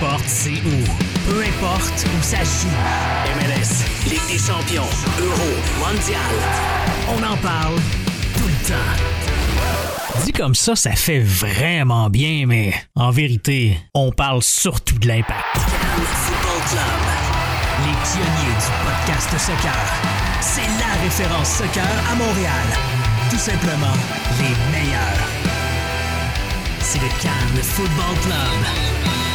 importe c'est où, peu importe où ça joue. MLS, Ligue des champions, Euro, Mondial. On en parle tout le temps. Dit comme ça, ça fait vraiment bien, mais en vérité, on parle surtout de l'impact. Football Club, les pionniers du podcast soccer. C'est la référence soccer à Montréal. Tout simplement les meilleurs. C'est le Cannes Football Club.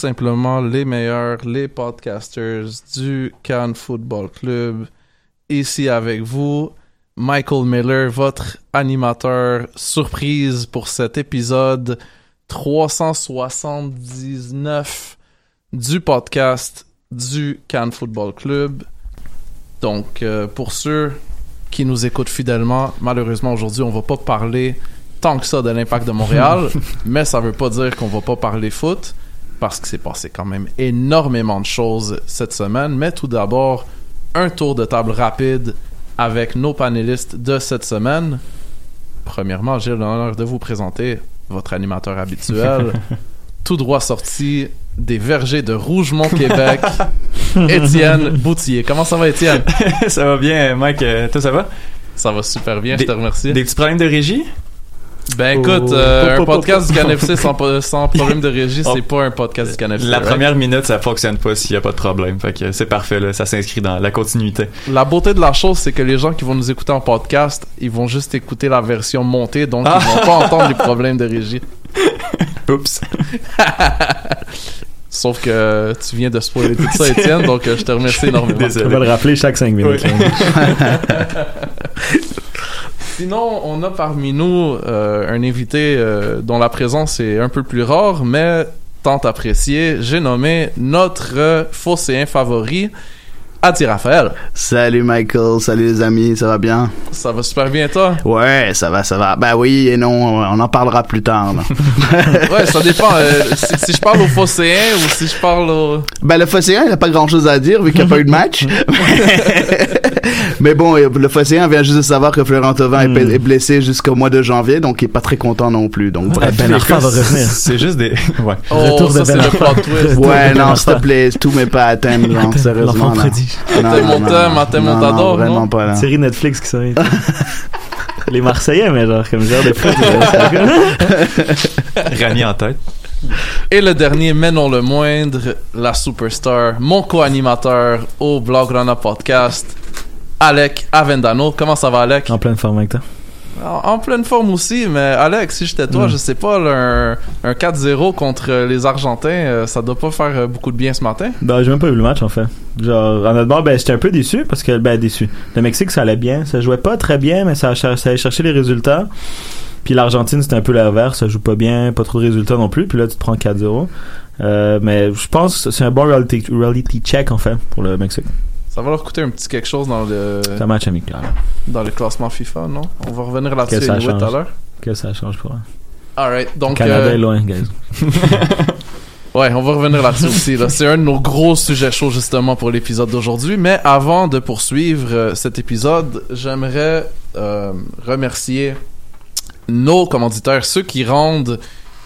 Simplement les meilleurs, les podcasters du Cannes Football Club. Ici avec vous, Michael Miller, votre animateur surprise pour cet épisode 379 du podcast du Cannes Football Club. Donc, euh, pour ceux qui nous écoutent fidèlement, malheureusement aujourd'hui, on va pas parler tant que ça de l'impact de Montréal, mais ça veut pas dire qu'on va pas parler foot parce que c'est passé quand même énormément de choses cette semaine. Mais tout d'abord, un tour de table rapide avec nos panélistes de cette semaine. Premièrement, j'ai l'honneur de vous présenter votre animateur habituel, tout droit sorti des vergers de Rougemont, Québec, Étienne Boutier. Comment ça va, Étienne? ça va bien, Mike. Euh, toi, ça va? Ça va super bien, Des- je te remercie. Des petits problèmes de régie? Ben écoute, Oh. euh, Pop, un podcast du CanFC sans, problème de régie, Oh. c'est pas un podcast du CanFC. La right? première minute, ça fonctionne pas s'il y a pas de problème. Fait que c'est parfait, là. Ça s'inscrit dans la continuité. La beauté de la chose, c'est que les gens qui vont nous écouter en podcast, ils vont juste écouter la version montée, donc Ah. ils vont pas entendre les problèmes de régie. Oups. Sauf que tu viens de spoiler tout ça, Étienne, donc euh, je te remercie énormément. On Désolé. va le rappeler chaque 5 minutes. Oui. Sinon, on a parmi nous euh, un invité euh, dont la présence est un peu plus rare, mais tant apprécié. J'ai nommé notre euh, fosséen favori, Adi Raphaël. Salut Michael, salut les amis, ça va bien? Ça va super bien, toi? Ouais, ça va, ça va. Ben oui et non, on en parlera plus tard. là. Ouais, ça dépend. euh, si, si je parle au fosséen ou si je parle au... ben le Phocéen, il a pas grand chose à dire vu qu'il n'y a pas eu de match. Mais bon, le Phocéen vient juste de savoir que Florent Thauvin est Hmm. est blessé jusqu'au mois de janvier, donc il est pas très content non plus. Donc bref. Ben Arfa va revenir. C'est juste des. Ouais. Oh, Retour de ça, Ben Arfa. Ouais, non, s'il te plaît, tout met pas à thème, genre, sérieusement. L'enfant non. Non, mon thème, t'aimes mon t'adore, non, vraiment non? pas là. Série Netflix qui serait. Les Marseillais, mais genre, comme genre de foot. Rani en tête. Et le dernier, mais non le moindre, la superstar, mon co-animateur au Blog Rana Podcast, Alec Avendano. Comment ça va, Alec? en pleine forme avec toi. En, en pleine forme aussi, mais Alex, si j'étais toi, Mm. je sais pas, là, un, un 4-0 contre les Argentins, euh, ça doit pas faire euh, beaucoup de bien ce matin. Ben, j'ai même pas vu le match, en fait. Genre, honnêtement, ben, j'étais un peu déçu parce que, ben, déçu. Le Mexique, ça allait bien. Ça jouait pas très bien, mais ça, ça allait chercher les résultats. Puis l'Argentine, c'était un peu l'inverse. Ça joue pas bien, pas trop de résultats non plus. Puis là, tu te prends 4-0. Euh, mais je pense que c'est un bon reality, reality check, en fait, pour le Mexique. Ça va leur coûter un petit quelque chose dans le, C'est un match amical. dans le classement FIFA, non? On va revenir là-dessus tout à l'heure. Que ça change pour eux. Alright, donc... Canada euh, est loin, guys. Ouais, on va revenir là-dessus aussi. Là. C'est un de nos gros sujets chauds justement pour l'épisode d'aujourd'hui. Mais avant de poursuivre euh, cet épisode, j'aimerais euh, remercier nos commanditaires, ceux qui rendent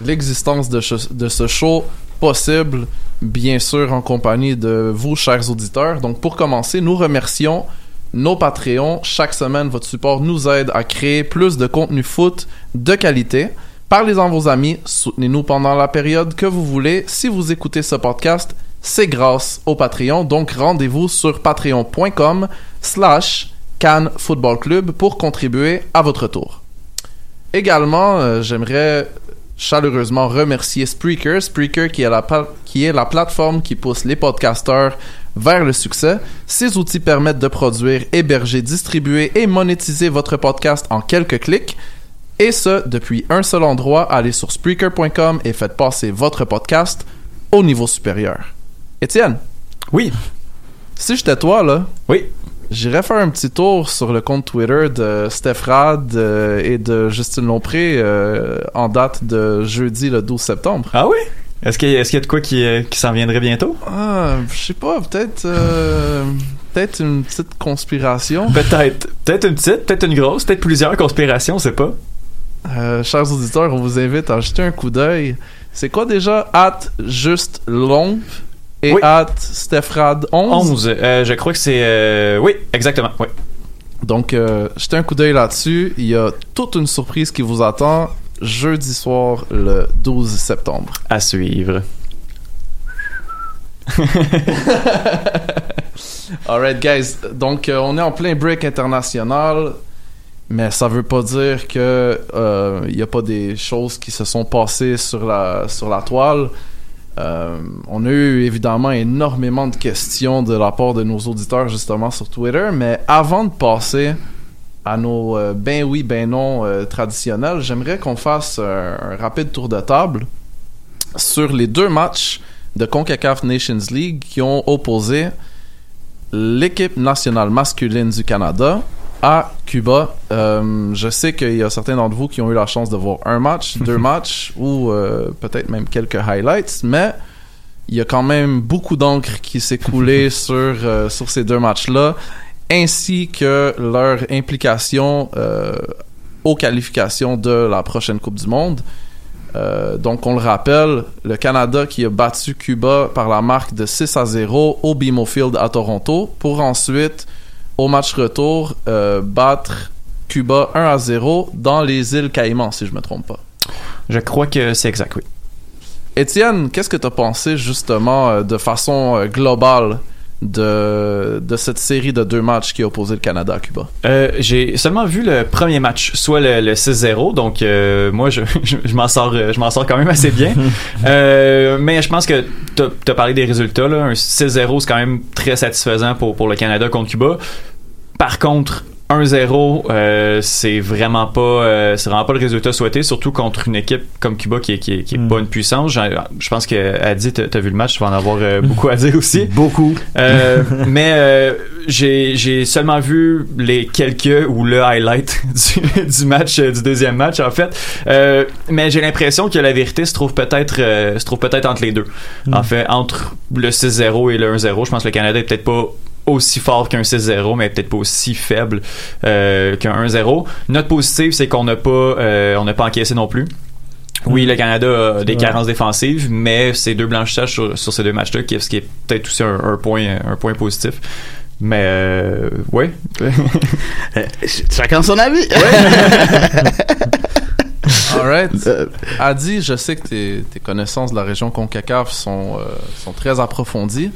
l'existence de, de ce show possible, bien sûr en compagnie de vous, chers auditeurs. Donc pour commencer, nous remercions nos Patreons. Chaque semaine, votre support nous aide à créer plus de contenu foot de qualité. Parlez-en vos amis, soutenez-nous pendant la période que vous voulez. Si vous écoutez ce podcast, c'est grâce au Patreon. Donc rendez-vous sur patreon.com slash Cannes Football Club pour contribuer à votre tour. Également, euh, j'aimerais chaleureusement remercier Spreaker, Spreaker qui est, la pa- qui est la plateforme qui pousse les podcasteurs vers le succès. Ces outils permettent de produire, héberger, distribuer et monétiser votre podcast en quelques clics. Et ce, depuis un seul endroit, allez sur Spreaker.com et faites passer votre podcast au niveau supérieur. Étienne, Oui. si j'étais toi, là, Oui. J'irais faire un petit tour sur le compte Twitter de Steph Rad euh, et de Justine Lompré euh, en date de jeudi le 12 septembre. Ah oui? Est-ce qu'il y, a- y de quoi qui, euh, qui s'en viendrait bientôt? Ah, je sais pas, peut-être peut-être une petite conspiration. Peut-être. Peut-être une petite, peut-être une grosse, peut-être plusieurs conspirations, on sait pas. chers auditeurs, on vous invite à jeter un coup d'œil. C'est quoi déjà? At juste lomp et Oui. at Stephrad 11. 11, euh, je crois que c'est... euh, oui, exactement, oui. Donc, euh, jetez un coup d'œil là-dessus. Il y a toute une surprise qui vous attend jeudi soir, le 12 septembre. À suivre. Alright, guys. Donc, euh, on est en plein break international, mais ça veut pas dire que euh, il y a pas des choses qui se sont passées sur la sur la toile. Euh, on a eu évidemment énormément de questions de la part de nos auditeurs justement sur Twitter, mais avant de passer à nos euh, ben oui ben non euh, traditionnels, j'aimerais qu'on fasse un, un rapide tour de table sur les deux matchs de CONCACAF Nations League qui ont opposé l'équipe nationale masculine du Canada à Cuba. Euh, je sais qu'il y a certains d'entre vous qui ont eu la chance de voir un match, deux matchs ou euh, peut-être même quelques highlights, mais il y a quand même beaucoup d'encre qui s'est coulée sur, euh, sur ces deux matchs-là, ainsi que leur implication aux qualifications de la prochaine Coupe du Monde. Donc, on le rappelle, le Canada qui a battu Cuba par la marque de 6 à 0 au BMO Field à Toronto pour ensuite, au match retour, euh, battre Cuba 1 à 0 dans les îles Caïmans, si je me trompe pas. Je crois que c'est exact, oui. Étienne, qu'est-ce que tu as pensé justement euh, de façon euh, globale de, de cette série de deux matchs qui a opposé le Canada à Cuba? Euh, j'ai seulement vu le premier match, soit le, le 6-0, donc euh, moi je, je, je m'en sors, euh, je m'en sors quand même assez bien. Euh, mais je pense que t'as as parlé des résultats là, un 6-0 c'est quand même très satisfaisant pour pour le Canada contre Cuba. Par contre, 1-0, euh, c'est vraiment pas, euh, c'est vraiment pas le résultat souhaité, surtout contre une équipe comme Cuba qui est, qui est, qui est Mm. pas une puissance. Je pense que Adi, t'as vu le match, tu vas en avoir euh, beaucoup à dire aussi. Beaucoup. Mais j'ai seulement vu les quelques ou le highlight du, du match du deuxième match en fait. Mais j'ai l'impression que la vérité se trouve peut-être se trouve peut-être entre les deux. Mm. En fait, entre le 6-0 et le 1-0, je pense que le Canada est peut-être pas aussi fort qu'un 6-0 mais peut-être pas aussi faible euh, qu'un 1-0. Note positive, c'est qu'on n'a pas euh, on n'a pas encaissé non plus. Oui, le Canada a des carences défensives, mais c'est deux blanchissages sur, sur ces deux matchs-là, qui- ce qui est peut-être aussi un, un point, un point positif. Mais euh, ouais. Ch- chacun son avis. Alright. Euh, Adi, je sais que tes, tes connaissances de la région CONCACAF sont, euh, sont très approfondies.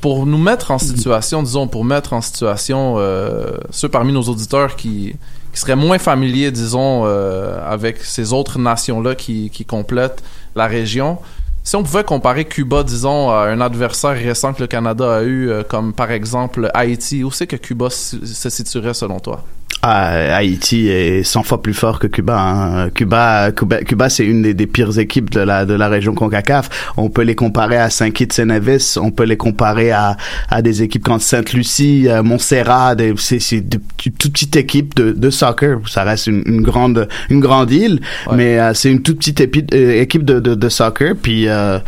Pour nous mettre en situation, disons, pour mettre en situation euh, ceux parmi nos auditeurs qui, qui seraient moins familiers, disons, euh, avec ces autres nations-là qui, qui complètent la région, si on pouvait comparer Cuba, disons, à un adversaire récent que le Canada a eu, euh, comme par exemple Haïti, où c'est que Cuba se situerait selon toi? Ah, Haïti est 100 fois plus fort que Cuba. hein. Cuba, Cuba, Cuba, c'est une des, des pires équipes de la de la région Concacaf. On peut les comparer à Saint Kitts et Nevis, on peut les comparer à à des équipes comme Sainte-Lucie, euh, Montserrat. C'est c'est de toute petite équipe de, de soccer. Ça reste une, une grande une grande île, Ouais. mais euh, c'est une toute petite euh, équipe de, de, de soccer. Puis euh,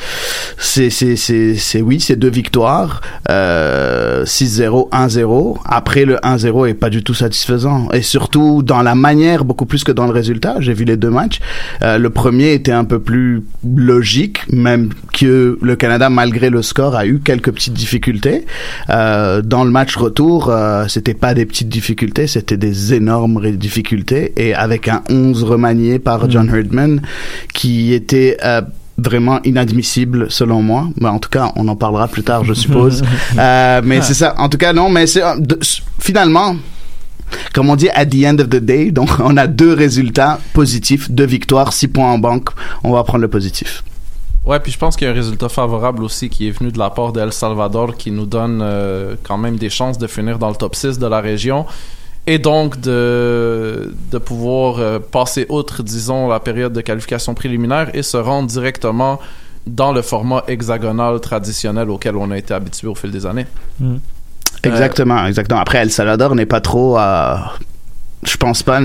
c'est c'est c'est c'est oui, c'est deux victoires, euh, 6-0, 1-0. Après le 1-0 est pas du tout satisfaisant et surtout dans la manière beaucoup plus que dans le résultat. J'ai vu les deux matchs. Euh, le premier était un peu plus logique, même que le Canada malgré le score a eu quelques petites difficultés. Euh, dans le match retour, euh, c'était pas des petites difficultés, c'était des énormes difficultés et avec un 11 remanié par John Herdman qui était euh, vraiment inadmissible selon moi. Mais en tout cas, on en parlera plus tard, je suppose. Euh, mais c'est ça. En tout cas, non, mais c'est finalement. Comme on dit, at the end of the day, donc on a deux résultats positifs, deux victoires, six points en banque. On va prendre le positif. Ouais, puis je pense qu'il y a un résultat favorable aussi qui est venu de la part d'El Salvador qui nous donne euh, quand même des chances de finir dans le top 6 de la région et donc de, de pouvoir euh, passer outre, disons, la période de qualification préliminaire et se rendre directement dans le format hexagonal traditionnel auquel on a été habitué au fil des années. Exactement, exactement. Après, El Salvador n'est pas trop. euh, je pense pas,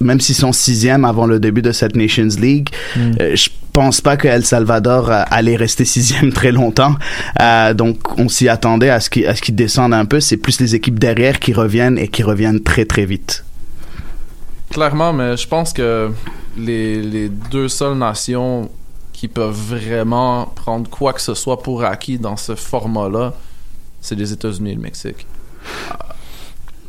même s'ils sont sixième avant le début de cette Nations League, Mm. euh, je pense pas que El Salvador euh, allait rester sixième très longtemps. Euh, donc, on s'y attendait à ce qu'ils qu'ils descendent un peu. C'est plus les équipes derrière qui reviennent et qui reviennent très très vite. clairement, mais je pense que les, les deux seules nations qui peuvent vraiment prendre quoi que ce soit pour acquis dans ce format-là, c'est les États-Unis et le Mexique.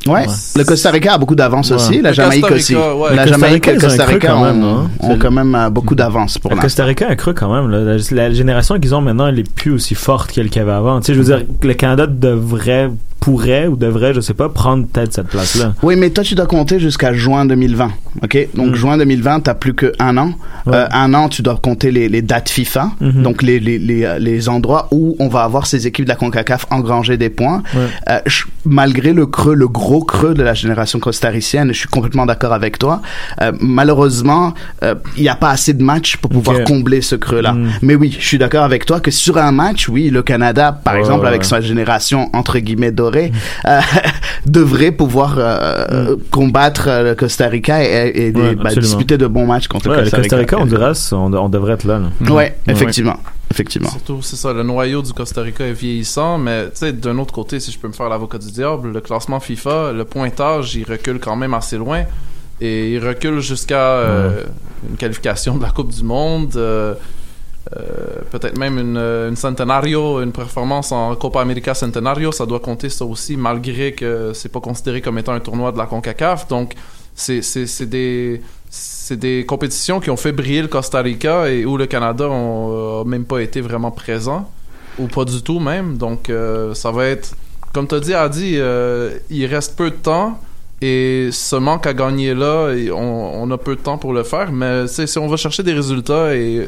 Ouais. Le Costa Rica a beaucoup d'avance Ouais. aussi, la Le Jamaïque aussi. Ouais. La Jamaïque et le Costa Rica quand ont, même, ont quand même euh, beaucoup d'avance pour Le. Costa Rica a cru quand même. là. La, la génération qu'ils ont maintenant, elle est plus aussi forte qu'elle qu'il y avait avant. Tu sais, je veux dire, le Canada devrait, pourrait ou devrait, je sais pas, prendre peut-être cette place-là. Oui, mais toi, tu dois compter jusqu'à juin 2020. OK? Donc, Mm. juin 2020, t'as plus qu'un an. Ouais. Euh, un an, tu dois compter les, les dates FIFA. Mhm. Donc, les, les, les, euh, les endroits où on va avoir ces équipes de la CONCACAF engranger des points. Ouais. Euh, je- malgré le creux, le gros creux de la génération costaricienne, je suis complètement d'accord avec toi. Euh, malheureusement, il n'y a pas assez de matchs pour pouvoir combler ce creux-là. Mm. Mais oui, je suis d'accord avec toi que sur un match, oui, le Canada, par exemple, ouais, avec sa génération entre guillemets euh, devrait pouvoir euh, combattre euh, le Costa Rica et, et des-. Ouais, bah, absolument. disputer de bons matchs contre Ouais, le le Costa Rica. Costa Rica, on, on devrait être là. là. Ouais, effectivement, effectivement. Surtout, c'est ça, le noyau du Costa Rica est vieillissant, mais tu sais, d'un autre côté, si je peux me faire l'avocat du diable, le classement FIFA, le pointage, il recule quand même assez loin. Et il recule jusqu'à euh, une qualification de la Coupe du Monde, euh, peut-être même une, une Centenario, une performance en Copa América Centenario, ça doit compter ça aussi, malgré que c'est pas considéré comme étant un tournoi de la CONCACAF. Donc, c'est des c'est des compétitions qui ont fait briller le Costa Rica et où le Canada n'a même pas été vraiment présent ou pas du tout même donc euh, ça va être comme tu as dit Adi euh, il reste peu de temps et ce manque à gagner là on, on a peu de temps pour le faire mais si on va chercher des résultats et,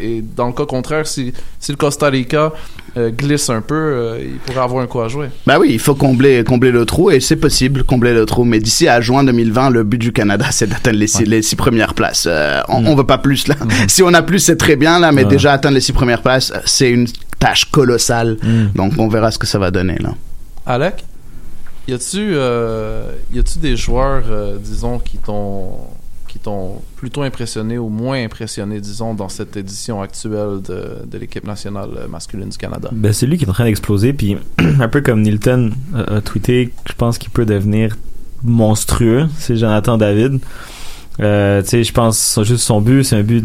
et dans le cas contraire si, si le Costa Rica euh, glisse un peu euh, il pourrait avoir un coup à jouer Bah oui, il faut combler, combler le trou et c'est possible, combler le trou. Mais d'ici à juin 2020, le but du Canada, c'est d'atteindre les, six, les six premières places. Euh, on, on veut pas plus là. Si on a plus, c'est très bien là, mais Ouais. déjà atteindre les six premières places, c'est une tâche colossale. Mm. Donc on verra ce que ça va donner là. Alec? Y a-tu euh, des joueurs euh, disons qui t'ont qui t'ont plutôt impressionné ou moins impressionné disons dans cette édition actuelle de, de l'équipe nationale euh, masculine du Canada? Ben, c'est lui qui est en train d'exploser, puis un peu comme Nilton a, a tweeté, je pense qu'il peut devenir monstrueux, c'est Jonathan David. Euh, tu sais, je pense juste son but, c'est un but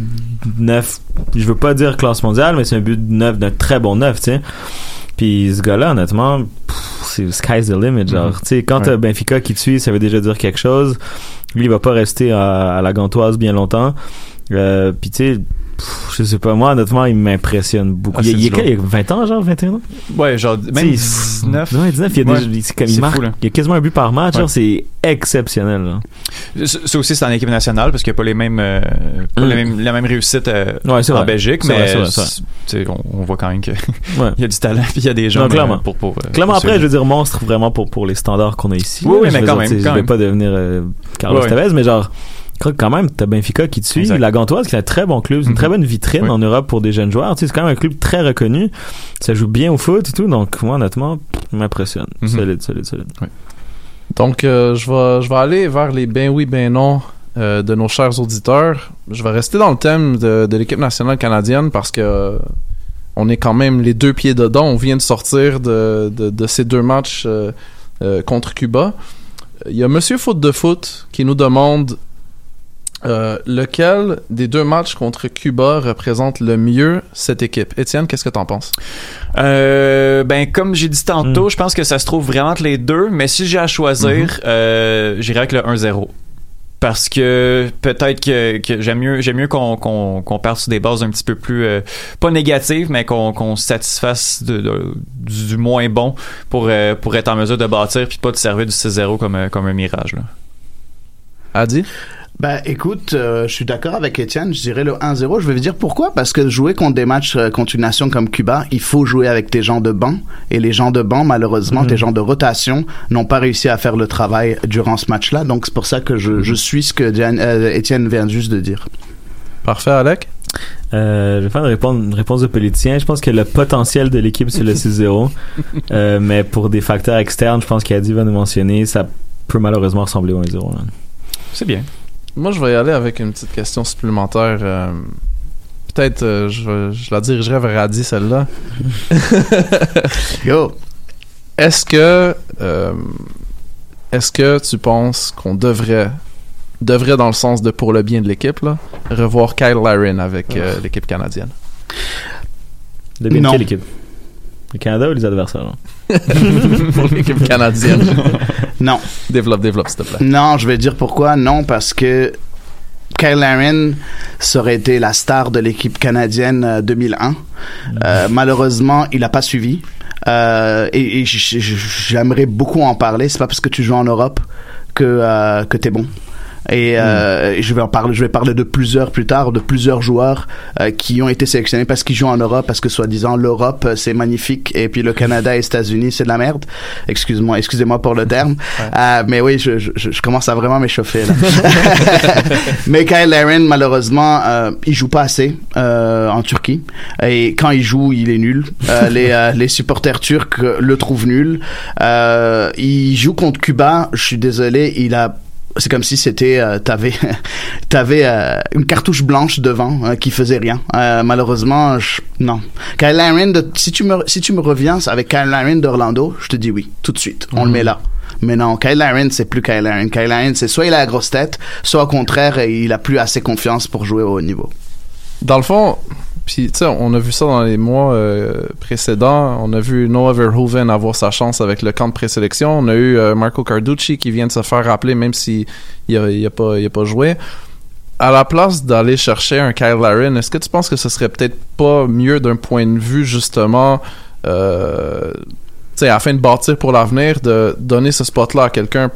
neuf. Je veux pas dire classe mondiale, mais c'est un but de neuf, d'un très bon neuf, tu sais. Puis ce gars-là, honnêtement, c'est sky's the limit, genre. Tu sais, quand Ouais. t'as Benfica qui te suit, ça veut déjà dire quelque chose. Lui, il va pas rester à, à la gantoise bien longtemps. Euh, puis tu sais, pff, je sais pas, moi, honnêtement, il m'impressionne beaucoup. Ah, il, est quel, il a 20 ans, genre, 21 ans? Ouais, genre, même Tu sais, 19. Ouais, 19, il y a Ouais. des, comme il marque. fou. Il y a quasiment un but par match, Ouais. genre, c'est exceptionnel, là. Ça aussi, c'est en équipe nationale parce qu'il n'y a pas les mêmes, euh, pas Mm. les mêmes- la même réussite euh, Ouais, en vrai. Belgique, mais vrai, vrai. on, on voit quand même qu'il y a du talent puis il y a des gens Non, clairement. pour, pour, euh, Clairement, après, je veux dire, monstre vraiment pour, pour les standards qu'on a ici. Oui, mais quand même, Je vais même. pas devenir euh, Carlos. Tevez, mais genre, je crois que quand même, t'as Benfica qui te suit. Exact. La Gantoise, qui est un très bon club, c'est une Mhm. très bonne vitrine Oui. en Europe pour des jeunes joueurs. Tu sais, c'est quand même un club très reconnu. Ça joue bien au foot et tout, donc moi, honnêtement, m'impressionne. Mhm. Solide, solide, solide. Donc, euh, je vais je vais aller vers les ben oui, ben non euh, de nos chers auditeurs. Je vais rester dans le thème de, de l'équipe nationale canadienne parce que euh, on est quand même les deux pieds dedans. On vient de sortir de, de, de ces deux matchs contre Cuba. Il y a Monsieur Foot de Foot qui nous demande euh, lequel des deux matchs contre Cuba représente le mieux cette équipe? Étienne, qu'est-ce que t'en penses? Euh, ben comme j'ai dit tantôt, Mm. je pense que ça se trouve vraiment entre les deux, mais si j'ai à choisir, Mm-hmm. euh, j'irai avec le 1-0. Parce que peut-être que, que j'aime mieux j'aime mieux qu'on qu'on parte sur des bases un petit peu plus euh, pas négatives mais qu'on qu'on se satisfasse de, de- du, moins bon pour euh, pour être en mesure de bâtir puis pas de servir du 6-0 comme comme un mirage là. Adi? Ben écoute, euh, je suis d'accord avec Étienne, je dirais le 1-0. Je vais vous dire pourquoi. Parce que jouer contre des matchs euh, contre une nation comme Cuba, il faut jouer avec tes gens de banc. Et les gens de banc, malheureusement, Mhm. tes gens de rotation n'ont pas réussi à faire le travail durant ce match-là. Donc c'est pour ça que je, je suis ce que Diane, euh, Étienne vient juste de dire. Parfait, Alec? Euh, je vais faire une réponse, une réponse de politicien. Je pense que le potentiel de l'équipe, c'est le 6-0. Euh, mais pour des facteurs externes, je pense qu'Adi va nous mentionner, ça peut malheureusement ressembler au 1-0. là. C'est bien. Moi, je vais y aller avec une petite question supplémentaire. euh, Peut-être, euh, je, je la dirigerai vers Adi, celle-là. Yo! Est-ce que, euh, est-ce que tu penses qu'on devrait devrait dans le sens de pour le bien de l'équipe, là, revoir Kyle Larin avec euh, l'équipe canadienne? De bien Non. quelle équipe? Le Canada ou les adversaires là? pour l'équipe canadienne. Non. développe, développe, s'il te plaît. Non, je vais dire pourquoi. Non, parce que Kyle Larin, ça aurait été la star de l'équipe canadienne euh, 2001. Euh, malheureusement, il n'a pas suivi. Euh, et j'aimerais beaucoup en parler. C'est pas parce que tu joues en Europe que, euh, que t'es bon. Et euh, et je vais en parler. Je vais parler de plusieurs plus tard, de plusieurs joueurs euh, qui ont été sélectionnés parce qu'ils jouent en Europe, parce que soi-disant l'Europe euh, c'est magnifique et puis le Canada et les États-Unis c'est de la merde. Excuse-moi, excusez-moi pour le terme. Euh, mais oui, je, je, je commence à vraiment m'échauffer là. mais Kyle Larin, malheureusement, euh, il joue pas assez euh, en Turquie et quand il joue, il est nul. Euh, les euh, les supporters turcs euh, le trouvent nul. Euh, il joue contre Cuba. Je suis désolé, il a c'est comme si c'était euh, t'avais t'avais euh, une cartouche blanche devant euh, qui faisait rien. Euh, malheureusement je- non. Kyle Larin de- si tu me si tu me reviens avec Kyle Larin d'Orlando je te dis oui tout de suite. On le met là. Mais non Kyle Larin c'est plus Kyle Larin. Kyle Larin c'est soit il a la grosse tête soit au contraire il a plus assez confiance pour jouer au haut niveau. Dans le fond, puis tu sais, on a vu ça dans les mois euh, précédents. On a vu Noah Verhoeven avoir sa chance avec le camp de présélection. On a eu euh, Marco Carducci qui vient de se faire rappeler même s'il il a, il a pas, il a pas joué. À la place d'aller chercher un Kyle Larin, est-ce que tu penses que ce serait peut-être pas mieux d'un point de vue justement, euh, tu sais, afin de bâtir pour l'avenir, de donner ce spot-là à quelqu'un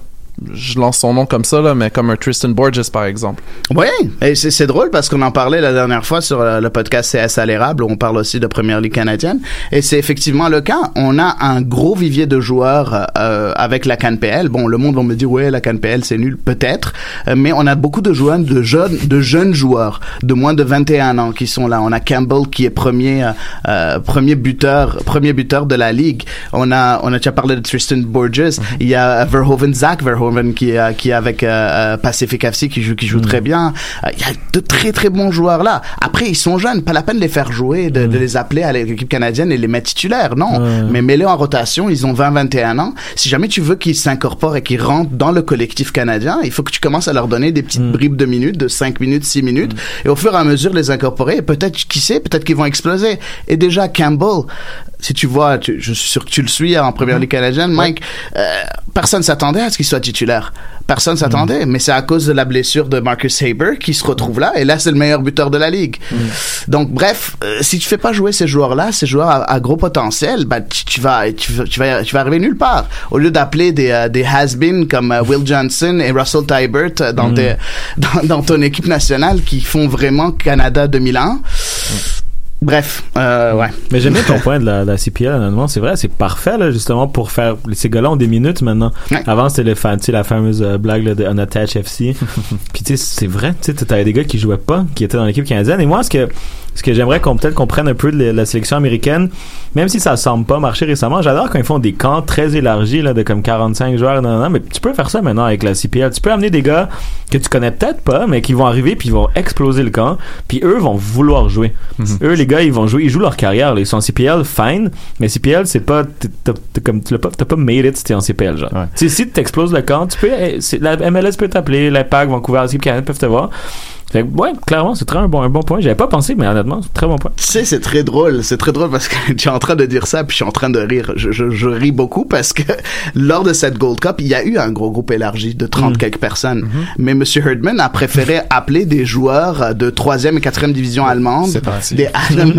je lance son nom comme ça, là, mais comme un Tristan Borges, par exemple. Oui, et c'est c'est drôle parce qu'on en parlait la dernière fois sur euh, le podcast CS à l'érable où on parle aussi de Première Ligue canadienne et c'est effectivement le cas. On a un gros vivier de joueurs euh, avec la CanPL. Bon, le monde va me dire ouais, la CanPL c'est nul peut-être, euh, mais on a beaucoup de joueurs de jeunes de jeunes joueurs de moins de 21 ans qui sont là. On a Campbell qui est premier euh, euh, premier buteur premier buteur de la ligue. On a on a déjà parlé de Tristan Borges, il y a Verhoeven Zach Verhoeven qui est qui est avec euh, euh, Pacific FC qui joue qui joue très bien. Euh, Il y a de très très bons joueurs là. Après ils sont jeunes, pas la peine de les faire jouer, de, de les appeler à l'équipe canadienne et les mettre titulaires, non. Mais mets-les en rotation, ils ont 20-21 ans. Si jamais tu veux qu'ils s'incorporent et qu'ils rentrent dans le collectif canadien, il faut que tu commences à leur donner des petites bribes de minutes, de 5 minutes, 6 minutes, et au fur et à mesure les incorporer. Et peut-être, qui sait, peut-être qu'ils vont exploser. Et déjà Campbell, si tu vois, tu- je suis sûr que tu le suis en première ligue canadienne, Mike, euh, personne s'attendait à ce qu'il soit titulaire. Personne s'attendait, mais c'est à cause de la blessure de Marcus Haber qui se retrouve là, et là c'est le meilleur buteur de la ligue. Donc bref, euh, si tu fais pas jouer ces joueurs-là, ces joueurs à, à gros potentiel, bah tu, tu vas, tu, vas- tu vas, tu vas arriver nulle part. Au lieu d'appeler des euh, des has-been comme euh, Will Johnson et Russell Tybert dans, tes- dans dans ton équipe nationale qui font vraiment Canada 2001. Bref, euh, ouais. Mais j'aime bien ton point de la, de la CPL, honnêtement. C'est vrai, c'est parfait, là, justement, pour faire. Ces gars-là ont des minutes maintenant. Ouais. Avant, c'était le fan, la fameuse euh, blague là, de Unattached FC. Puis, tu sais, c'est vrai, tu sais, t'avais des gars qui jouaient pas, qui étaient dans l'équipe canadienne. Et moi, ce que, ce que j'aimerais qu'on peut-être qu'on prenne un peu de la, la sélection américaine, même si ça semble pas marcher récemment, j'adore quand ils font des camps très élargis, là, de comme 45 joueurs. Non, non, mais tu peux faire ça maintenant avec la CPL. Tu peux amener des gars que tu connais peut-être pas, mais qui vont arriver puis ils vont exploser le camp. Puis eux vont vouloir jouer. Eux, les gars, ils vont jouer, ils jouent leur carrière. là. Ils sont en CPL, fine. Mais CPL, c'est pas, t'as pas, t'as pas made it si t'es en CPL, genre. Ouais. Si tu exploses le camp, tu peux, eh, la MLS peut t'appeler, l'IPAC, Vancouver, l'équipe Canada peuvent te voir. Fait que, ouais, clairement, c'est très un bon, un bon point. J'avais pas pensé, mais honnêtement, c'est un très bon point. Tu sais, c'est très drôle. C'est très drôle parce que tu es en train de dire ça, puis je suis en train de rire. Je, je, je ris beaucoup parce que lors de cette Gold Cup, il y a eu un gros groupe élargi de 30 quelques personnes. Mais Monsieur Herdman a préféré appeler des joueurs de troisième et quatrième division allemande, des Adam,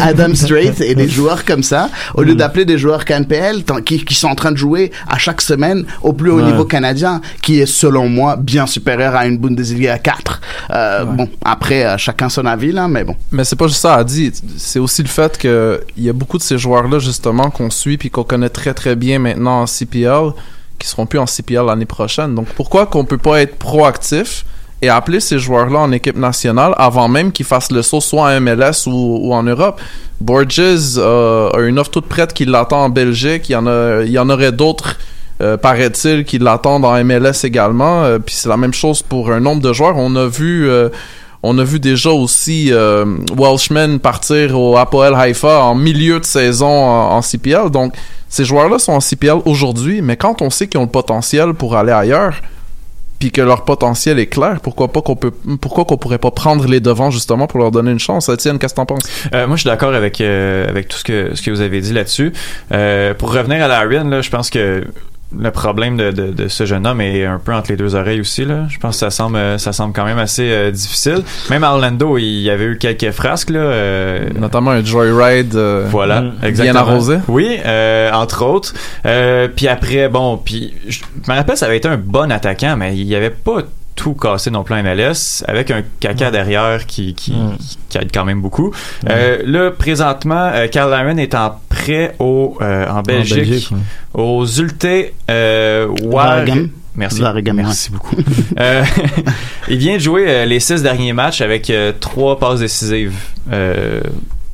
Adam Strait et des joueurs comme ça, au lieu d'appeler des joueurs tant- qui, qui sont en train de jouer à chaque semaine au plus haut Ouais. niveau canadien, qui est selon moi bien supérieur à une Bundesliga 4. Euh, Bon, après, euh, chacun son avis là, mais bon. Mais c'est pas juste ça à dire. C'est aussi le fait que il y a beaucoup de ces joueurs-là, justement, qu'on suit puis qu'on connaît très très bien maintenant en CPL, qui seront plus en CPL l'année prochaine. Donc pourquoi qu'on peut pas être proactif et appeler ces joueurs-là en équipe nationale avant même qu'ils fassent le saut soit en MLS ou, ou en Europe? Borges euh, a une offre toute prête qui l'attend en Belgique. Il y en a, il y en aurait d'autres. Euh, paraît-il qui l'attendent en MLS également euh, puis c'est la même chose pour un nombre de joueurs on a vu euh, on a vu déjà aussi Welshman partir au Apoel Haifa en milieu de saison en, CPL. Donc, ces joueurs-là sont en CPL aujourd'hui, mais quand on sait qu'ils ont le potentiel pour aller ailleurs, puis que leur potentiel est clair, pourquoi pas qu'on peut, pourquoi qu'on pourrait pas prendre les devants justement pour leur donner une chance? Étienne, qu'est-ce que t'en penses? Moi, je suis d'accord avec avec tout ce que ce que vous avez dit là-dessus. Pour revenir à Larian, là, je pense que le problème de, de, de ce jeune homme est un peu entre les deux oreilles aussi là. Je pense que ça semble euh, ça semble quand même assez euh, difficile. Même à Orlando, il y avait eu quelques frasques là. euh, Notamment un joyride. euh, voilà, Mm. exactement. Bien arrosé? Oui, euh, entre autres. Euh, puis après, bon, puis je me rappelle, ça avait été un bon attaquant, mais il avait pas tout cassé non plus en MLS avec un caca derrière qui qui, Mm. qui aide quand même beaucoup. Euh, là, présentement, euh, Karl Laren est en prêt au euh, en Belgique, En Belgique, aux Zulte euh, War-. Merci. Beaucoup. Euh, il vient de jouer euh, les six derniers matchs avec euh, trois passes décisives.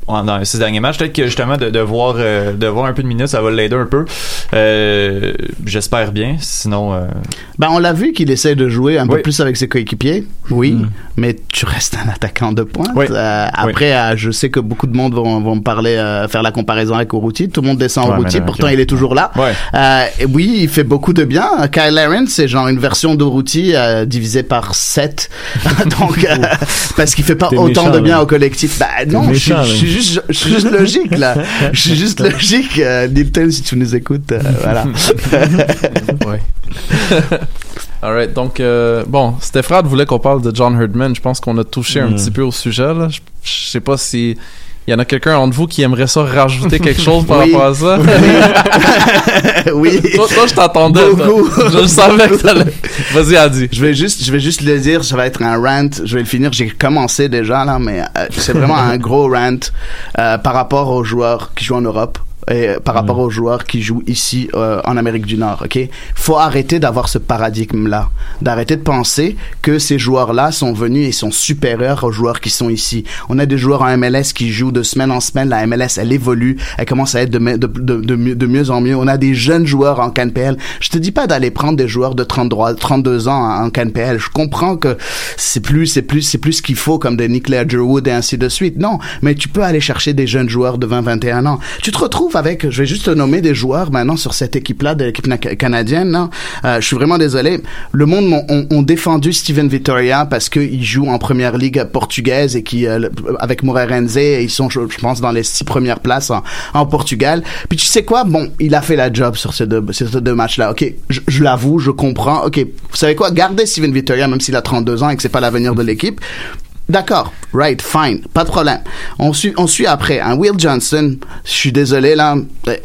En- dans les six derniers matchs, peut-être que justement de, de voir euh, de voir un peu de minutes, ça va l'aider un peu. Euh, J'espère bien. Sinon, euh, Ben, on l'a vu qu'il essaie de jouer un Oui. peu plus avec ses coéquipiers. Oui, Mm. mais tu restes un attaquant de pointe. Oui. Après, je sais que beaucoup de monde vont, vont me parler, faire la comparaison avec Urruti. Tout le monde descend Ouais, là, pourtant il est toujours là. ouais. Oui, il fait beaucoup de bien. Kyle Laren, c'est genre une version d'Urruti euh, divisée par 7. Donc, parce qu'il fait pas autant méchant, de bien au collectif. Bah non, je méchant, je suis juste, je suis juste logique là. Je suis juste logique. Euh, Nilton, si tu nous écoutes, euh, voilà. ouais. Alright, donc euh, bon, Stéphane voulait qu'on parle de John Herdman. Je pense qu'on a touché un Mm. petit peu au sujet. Là. Je, je sais pas si il y en a quelqu'un entre vous qui aimerait ça rajouter quelque chose par Oui. rapport à ça? oui. toi, toi, je t'attendais. Je savais que t'allais. Vas-y, Adi. Je vais juste, je vais juste le dire, ça va être un rant. Je vais le finir. J'ai commencé déjà là, mais euh, c'est vraiment un gros rant euh, par rapport aux joueurs qui jouent en Europe euh, par rapport aux joueurs qui jouent ici euh, en Amérique du Nord. Ok, faut arrêter d'avoir ce paradigme là, d'arrêter de penser que ces joueurs là sont venus et sont supérieurs aux joueurs qui sont ici. On a des joueurs en MLS qui jouent de semaine en semaine. La MLS elle évolue, elle commence à être de, me- de, de, de, mieux, en mieux. On a des jeunes joueurs en CanPL. Je te dis pas d'aller prendre des joueurs de 33, 32 ans en CanPL. Je comprends que c'est plus, c'est plus, c'est plus ce qu'il faut comme des Nick Ledgerwood et ainsi de suite. Non, mais tu peux aller chercher des jeunes joueurs de 20, 21 ans. Tu te retrouves avec, je vais juste te nommer des joueurs maintenant sur cette équipe-là de l'équipe na- canadienne. Euh, je suis vraiment désolé. Le monde ont, ont défendu Steven Vittoria parce qu'il joue en première ligue portugaise et qui, euh, avec Moreirense, ils sont, je, je pense, dans les six premières places en, en Portugal. Puis tu sais quoi? Bon, il a fait la job sur ces deux, ces deux matchs-là. Ok, je, je l'avoue, je comprends. Ok, vous savez quoi? Gardez Steven Vittoria même s'il a 32 ans et que c'est pas l'avenir de l'équipe. D'accord, right, fine, pas de problème. On suit, on suit après. Un Will Johnson, je suis désolé là,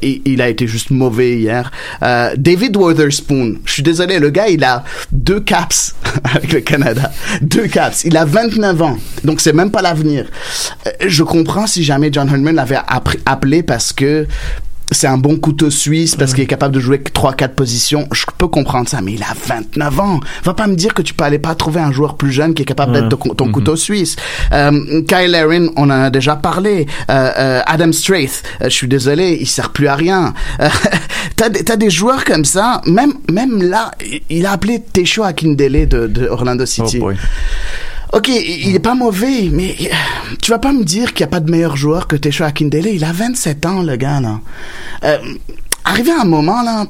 il, a été juste mauvais hier. Euh, David Witherspoon, je suis désolé, le gars il a deux caps avec le Canada, deux caps. Il a 29 ans, donc c'est même pas l'avenir. Euh, je comprends si jamais John Herdman l'avait appelé parce que c'est un bon couteau suisse parce qu'il est capable de jouer 3-4 positions. Je peux comprendre ça, mais il a 29 ans. Va pas me dire que tu peux aller pas trouver un joueur plus jeune qui est capable d'être ton, ton couteau suisse. Euh, Kyle Larin, on en a déjà parlé. Euh, euh, Adam Straith, euh, je suis désolé, il sert plus à rien. Euh, t'as des, joueurs comme ça. Même, même là, il- a appelé Tesho Akindele de, de Orlando Oh City. boy. Ok, il est pas mauvais, mais euh, tu vas pas me dire qu'il y a pas de meilleur joueur que Tesho Akindele? Il a 27 ans, le gars, là. Euh, arrivé à un moment, là,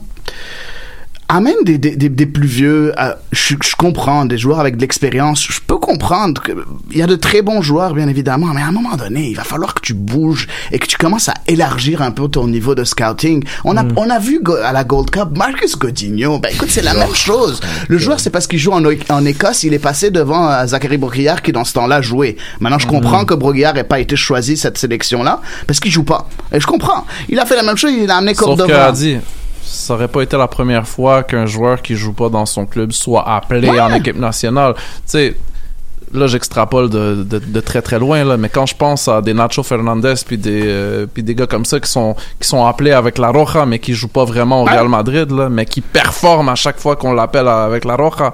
amène des, des, des, des plus vieux. euh, je, je comprends, des joueurs avec de l'expérience. Je peux comprendre qu'il y a de très bons joueurs, bien évidemment, mais à un moment donné, il va falloir que tu bouges et que tu commences à élargir un peu ton niveau de scouting. On a, on a vu à la Gold Cup Marcus Godinho. Ben écoute, c'est la même chose. Le joueur, c'est parce qu'il joue en, en Écosse, il est passé devant euh, Zachary Broguillard qui, dans ce temps-là, jouait. Maintenant, je comprends que Broguillard n'ait pas été choisi cette sélection-là parce qu'il joue pas. Et je comprends. Il a fait la même chose, il a amené Cordova. Ça aurait pas été la première fois qu'un joueur qui joue pas dans son club soit appelé Ouais. en équipe nationale. Tu sais, là j'extrapole de, de, de très très loin là, mais quand je pense à des Nacho Fernandez puis des euh, puis des gars comme ça qui sont qui sont appelés avec la Roja mais qui jouent pas vraiment au. Real Madrid là, mais qui performent à chaque fois qu'on l'appelle avec la Roja.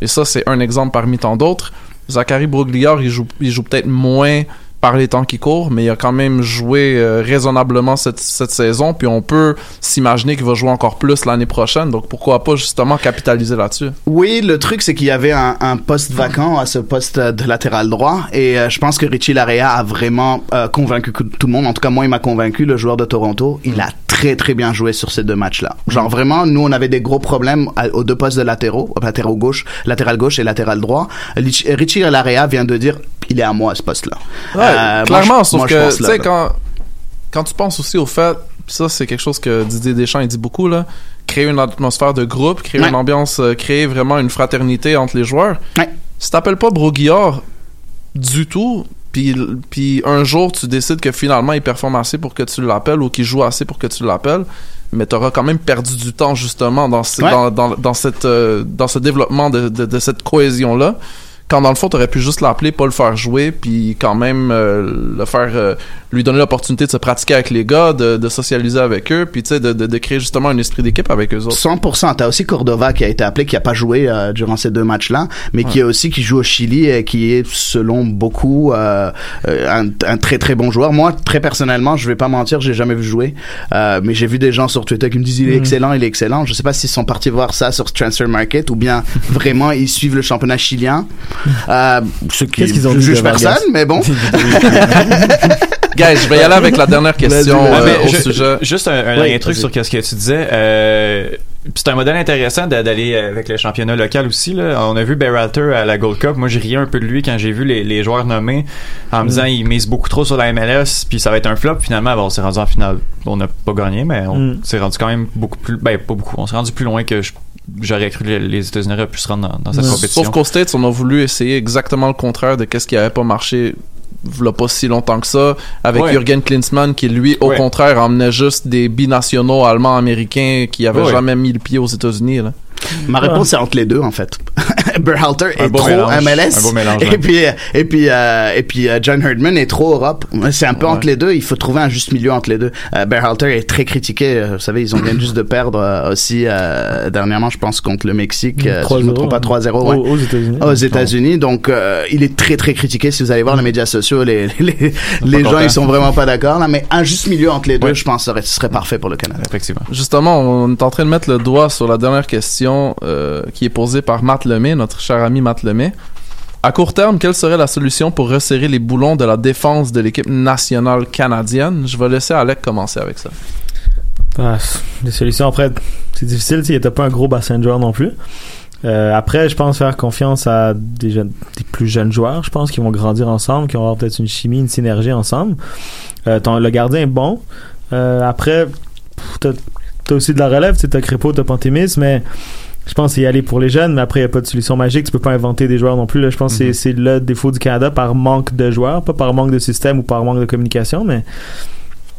Et ça c'est un exemple parmi tant d'autres. Zachary Brogliard, il joue il joue peut-être moins par les temps qui courent, mais il a quand même joué euh, raisonnablement cette, cette saison, puis on peut s'imaginer qu'il va jouer encore plus l'année prochaine, donc pourquoi pas justement capitaliser là-dessus. Oui, le truc, c'est qu'il y avait un, poste vacant à ce poste de latéral droit, et euh, je pense que Richie Larea a vraiment euh, convaincu tout le monde. En tout cas, moi, il m'a convaincu, le joueur de Toronto. Il a très, très bien joué sur ces deux matchs-là. Genre, vraiment, nous, on avait des gros problèmes aux deux postes de latéraux, latéraux gauche, latéral gauche et latéral droit. Rich- Richie Larea vient de dire, il est à moi, à ce poste-là. Ouais, Euh, clairement, sauf moi, je que, tu sais, quand, quand tu penses aussi au fait, ça, c'est quelque chose que Didier Deschamps, il dit beaucoup, là, créer une atmosphère de groupe, créer Ouais. une ambiance, euh, créer vraiment une fraternité entre les joueurs. Ouais. Si t'appelles pas Broguillard du tout, puis puis un jour, tu décides que finalement, il performe assez pour que tu l'appelles ou qu'il joue assez pour que tu l'appelles, mais t'auras quand même perdu du temps, justement, dans, ce- Ouais. dans, dans, dans, cette, euh, dans ce développement de, de, de cette cohésion-là quand dans le fond t'aurais pu juste l'appeler pas le faire jouer puis quand même euh, le faire euh, lui donner l'opportunité de se pratiquer avec les gars de, de socialiser avec eux puis tu sais de, de, de créer justement un esprit d'équipe avec eux autres 100%. T'as aussi Cordova qui a été appelé, qui a pas joué euh, durant ces deux matchs-là, mais qui est aussi qui joue au Chili et qui est selon beaucoup euh, euh, un, un très très bon joueur. Moi, très personnellement, je vais pas mentir, j'ai jamais vu jouer, euh, mais j'ai vu des gens sur Twitter qui me disent il est excellent, il est excellent. Je sais pas s'ils sont partis voir ça sur Transfer Market ou bien vraiment ils suivent le championnat chilien. Euh, ce qui Qu'est-ce qu'ils ont je dit juge de personne, Vargas? mais bon. guys je vais y aller avec la dernière question euh, Ah, au sujet Juste un, un Oui, dernier truc sur ce que tu disais. Euh, c'est un modèle intéressant d'a- d'aller avec le championnat local aussi. Là. On a vu Berhalter à la Gold Cup. Moi, j'ai riais un peu de lui quand j'ai vu les, les joueurs nommés en me disant il mise beaucoup trop sur la MLS puis ça va être un flop. Finalement, bon, on s'est rendu en finale. On n'a pas gagné, mais on Mm. s'est rendu quand même beaucoup plus... Ben, pas beaucoup. On s'est rendu plus loin que je- j'aurais cru que les- États-Unis auraient pu se rendre dans, dans cette Ouais. compétition. sauf qu'aux States on a voulu essayer exactement le contraire de qu'est-ce qui avait pas marché v'là pas si longtemps que ça avec Ouais. Jürgen Klinsmann qui lui au Ouais. contraire emmenait juste des binationaux allemands américains qui avaient Ouais. jamais mis le pied aux États-Unis là. Ma réponse est entre les deux en fait. Berhalter Un est trop mélange. MLS Un beau mélange, et puis euh, et puis euh, et puis euh, John Herdman est trop Europe. C'est un peu Ouais. entre les deux. Il faut trouver un juste milieu entre les deux. Euh, Berhalter est très critiqué. Vous savez, ils ont bien juste de perdre aussi dernièrement, je pense contre le Mexique. si je me trompe pas 3-0. ouais. Aux, États-Unis. Aux États-Unis, donc il est très très critiqué. Si vous allez voir les médias sociaux, les les, les gens content. ils sont vraiment pas d'accord là. Mais un juste milieu entre les deux, Ouais. je pense serait serait parfait pour le Canada. Effectivement. Justement, on est en train de mettre le doigt sur la dernière question euh, qui est posée par Matt Lemay, notre cher ami Matt Lemay. À court terme, quelle serait la solution pour resserrer les boulons de la défense de l'équipe nationale canadienne? Je vais laisser Alec commencer avec ça. Ah, les solutions, après, c'est difficile, sais, t'as pas un gros bassin de joueurs non plus. Euh, après, je pense faire confiance à des, plus jeunes joueurs, je pense, qui vont grandir ensemble, qui vont avoir peut-être une chimie, une synergie ensemble. Euh, le gardien est bon. Euh, après, t'as aussi de la relève, t'as Crépeau, t'as Pantémis, mais je pense y aller pour les jeunes, mais après, il n'y a pas de solution magique. Tu peux pas inventer des joueurs non plus. Là. Je pense que Mhm. c'est- c'est le défaut du Canada par manque de joueurs, pas par manque de système ou par manque de communication, mais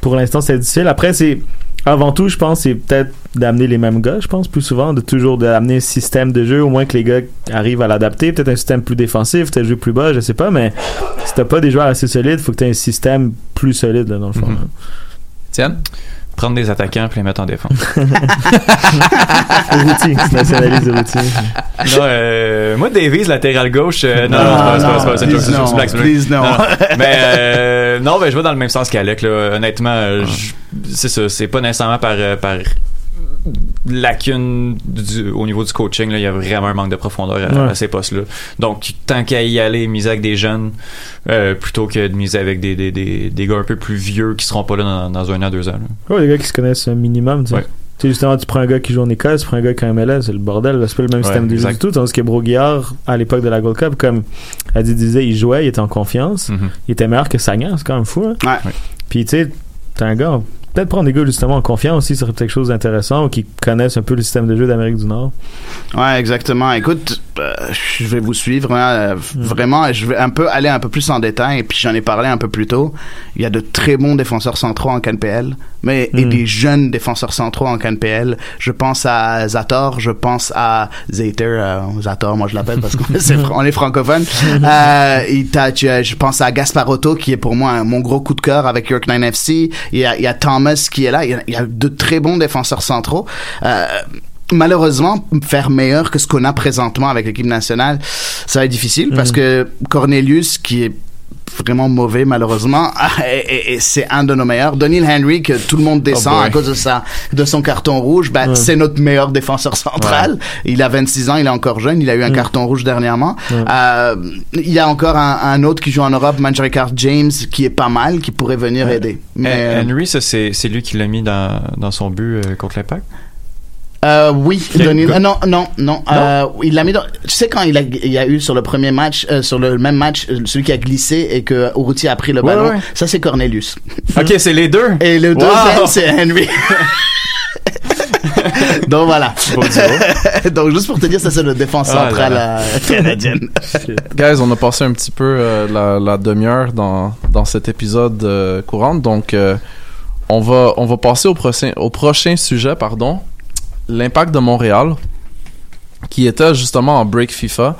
pour l'instant, c'est difficile. Après, c'est avant tout, je pense, c'est peut-être d'amener les mêmes gars, je pense, plus souvent, de toujours d'amener un système de jeu, au moins que les gars arrivent à l'adapter. Peut-être un système plus défensif, peut-être jouer plus bas, je sais pas, mais si t'as pas des joueurs assez solides, faut que tu aies un système plus solide, là, dans le fond. Mhm. Tiens Prendre des attaquants puis les mettre en défense. Nationalises les routiers. non, euh, moi, Davies, latéral gauche. euh, non, non, Ah, c'est pas- c'est pas- c'est pas- c'est non, non. mais euh, non, ben je vais dans le même sens qu'Alec. Là. Honnêtement, c'est ça. C'est pas nécessairement par euh, par lacune du- au niveau du coaching. Là, il y a vraiment un manque de profondeur à, Ouais. à ces postes-là. Donc, tant qu'à y aller, miser avec des jeunes euh, plutôt que de miser avec des, des, des, des gars un peu plus vieux qui seront pas là dans, dans un an, deux ans. là. Ouais, les gars qui se connaissent un minimum, tu sais. Ouais. Tu sais, justement, tu prends un gars qui joue en Écosse, tu prends un gars qui a un MLS, c'est le bordel, c'est pas le même Ouais, système de jeu du tout. Tandis que Broguillard, à l'époque de la Gold Cup, comme Adi disait, il jouait, il était en confiance, Mhm. il était meilleur que Sagnan, c'est quand même fou. Hein? Ouais. Ouais. Puis tu sais, t'as un gars, peut-être prendre des gars justement en confiance aussi, serait quelque chose d'intéressant, ou qui connaissent un peu le système de jeu d'Amérique du Nord. Ouais, exactement. Écoute, euh, je vais vous suivre. hein, euh, Vraiment, je vais un peu aller un peu plus en détail. Et puis j'en ai parlé un peu plus tôt. Il y a de très bons défenseurs centraux en CanPL, mais et Mm. des jeunes défenseurs centraux en CanPL. Je pense à Zator, je pense à Zater, euh, Zator, moi je l'appelle parce qu'on est, fr- on est francophone. et tu je pense à Gasparotto qui est pour moi un- mon gros coup de cœur avec York 9 FC. Il y a, il y a Thomas qui est là. Il y a, il y a de très bons défenseurs centraux. Euh, malheureusement, faire meilleur que ce qu'on a présentement avec l'équipe nationale, ça va être difficile parce que Cornelius, qui est vraiment mauvais malheureusement. Et, et- et c'est un de nos meilleurs. Donald Henry que tout le monde descend Oh boy. à cause de sa de son carton rouge. Ben, c'est notre meilleur défenseur central. Il a 26 ans, il est encore jeune. Il a eu un carton rouge dernièrement. Euh, il y a encore un, un autre qui joue en Europe, Manjrekar James, qui est pas mal, qui pourrait venir aider. Mais euh, Henry, c'est c'est lui qui l'a mis dans, dans son but euh, contre l'impact? Euh, oui, Donny- euh, non, non, non. Euh, il l'a mis dans. Tu sais quand il a, il y a eu sur le premier match, euh, sur le même match, euh, celui qui a glissé et que Urruti a pris le ballon. ouais. Ça c'est Cornelius. Ok, c'est les deux? Et le Wow! deuxième c'est Henry. Donc voilà. Donc juste pour te dire, ça c'est le défense Ah là central là. euh, canadienne. Guys, on a passé un petit peu euh, la, la demi-heure dans, dans cet épisode euh, courant, donc euh, on va on va passer au prochain au prochain sujet, pardon, l'impact de Montréal, qui était justement en break FIFA,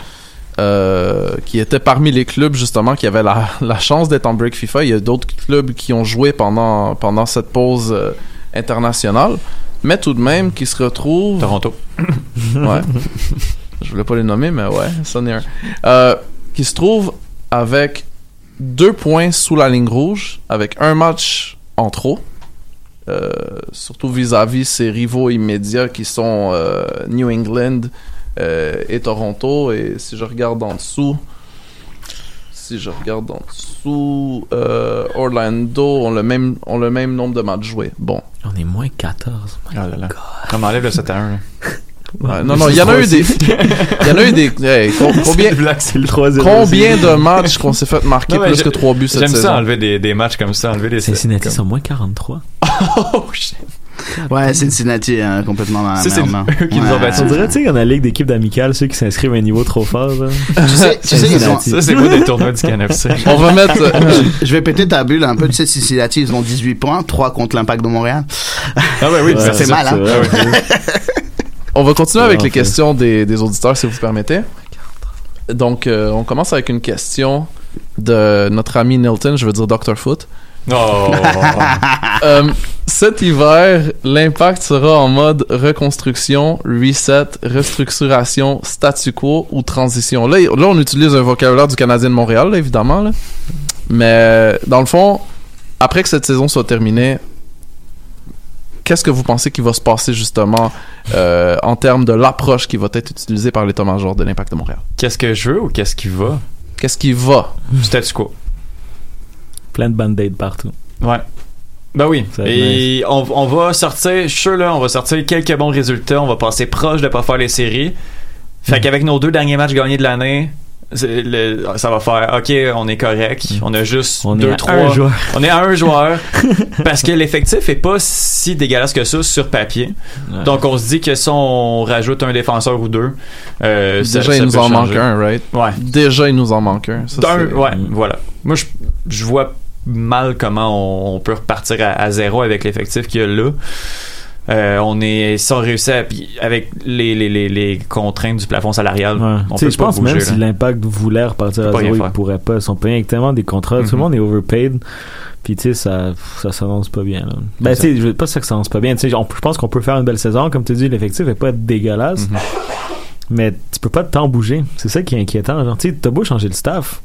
euh, qui était parmi les clubs justement qui avaient la, la chance d'être en break FIFA. Il y a d'autres clubs qui ont joué pendant pendant cette pause euh, internationale, mais tout de même qui se retrouvent Toronto. ouais. Je voulais pas les nommer, mais ouais, ça en est un. Euh, qui se trouve avec deux points sous la ligne rouge, avec un match en trop. Euh, surtout vis-à-vis ses rivaux immédiats qui sont euh, New England euh, et Toronto. Et si je regarde en dessous, si je regarde en dessous, euh, Orlando ont le même ont le même nombre de matchs joués. Bon, On est moins 14. Ah là là. Comme enlève le 7 à 1. Ouais, non non, il y en a eu des, il y en a eu des. hey, com- combien C'est le 3 Combien de matchs qu'on s'est fait marquer Non, plus que 3 buts cette J'aime saison? ça enlever des, des matchs comme ça, enlever des Cincinnati comme- sont moins 43. Oh shit. Ouais, Cincinnati hein, complètement dans la c'est merde. hein. eux qui nous ont Ouais. battus. On dirait, tu sais, dans la ligue d'équipes d'amicales, ceux qui s'inscrivent à un niveau trop fort. là. Tu sais, tu sais, ils ont-. Ça, c'est beau des tournois du CanFC. On va mettre. euh, je vais péter ta bulle un peu. Tu sais, Cincinnati, ils ont 18 points, 3 contre l'Impact de Montréal. Ah ouais, oui, Ouais, ça fait c'est mal, hein. On va continuer avec Ouais, les fait. questions des, des auditeurs, si vous permettez. Donc, euh, on commence avec une question de notre ami Nilton, je veux dire Dr. Foot. Oh. Euh, cet hiver, l'impact sera en mode reconstruction, reset, restructuration, statu quo ou transition. Là, là on utilise un vocabulaire du Canadien de Montréal, là, évidemment. là. Mais dans le fond, après que cette saison soit terminée, qu'est-ce que vous pensez qui va se passer justement euh, en termes de l'approche qui va être utilisée par l'état-major de l'impact de Montréal? Qu'est-ce que je veux ou qu'est-ce qui va? Qu'est-ce qui va? Statu quo. Plein de band-aids partout. Ouais. Ben oui. Ça va être Et on, on va sortir, je suis sûr, là, on va sortir quelques bons résultats. On va passer proche de pas faire les séries. Fait qu'avec nos deux derniers matchs gagnés de l'année, le- ça va faire OK, on est correct. On a juste On deux, est à trois. un joueur. On est à un joueur. parce que l'effectif est pas si dégueulasse que ça sur papier. Ouais. Donc on se dit que si on rajoute un défenseur ou deux, euh, Déjà, ça il nous en manque un, right? Ouais. Déjà, il nous en manque un. Ça, ouais, Mm. voilà. Moi, je, je vois mal comment on, on peut repartir à, à zéro avec l'effectif qu'il y a là. Euh, on est sans réussir puis avec les, les, les, les contraintes du plafond salarial. Ouais. On peut je pense bouger, même si l'impact voulait repartir à zéro, ils pourraient pas. Ils sont payés avec tellement des contrats. Tout le Mhm. monde est overpaid. Puis tu sais, ça, ça s'annonce pas bien. Là. Ben, tu ça. sais, je veux pas ça que ça s'annonce pas bien. Tu sais, on- je pense qu'on peut faire une belle saison. Comme tu dis, l'effectif est pas dégueulasse. Mhm. Mais tu peux pas tant bouger. C'est ça qui est inquiétant. Genre, tu sais, t'as beau changer le staff.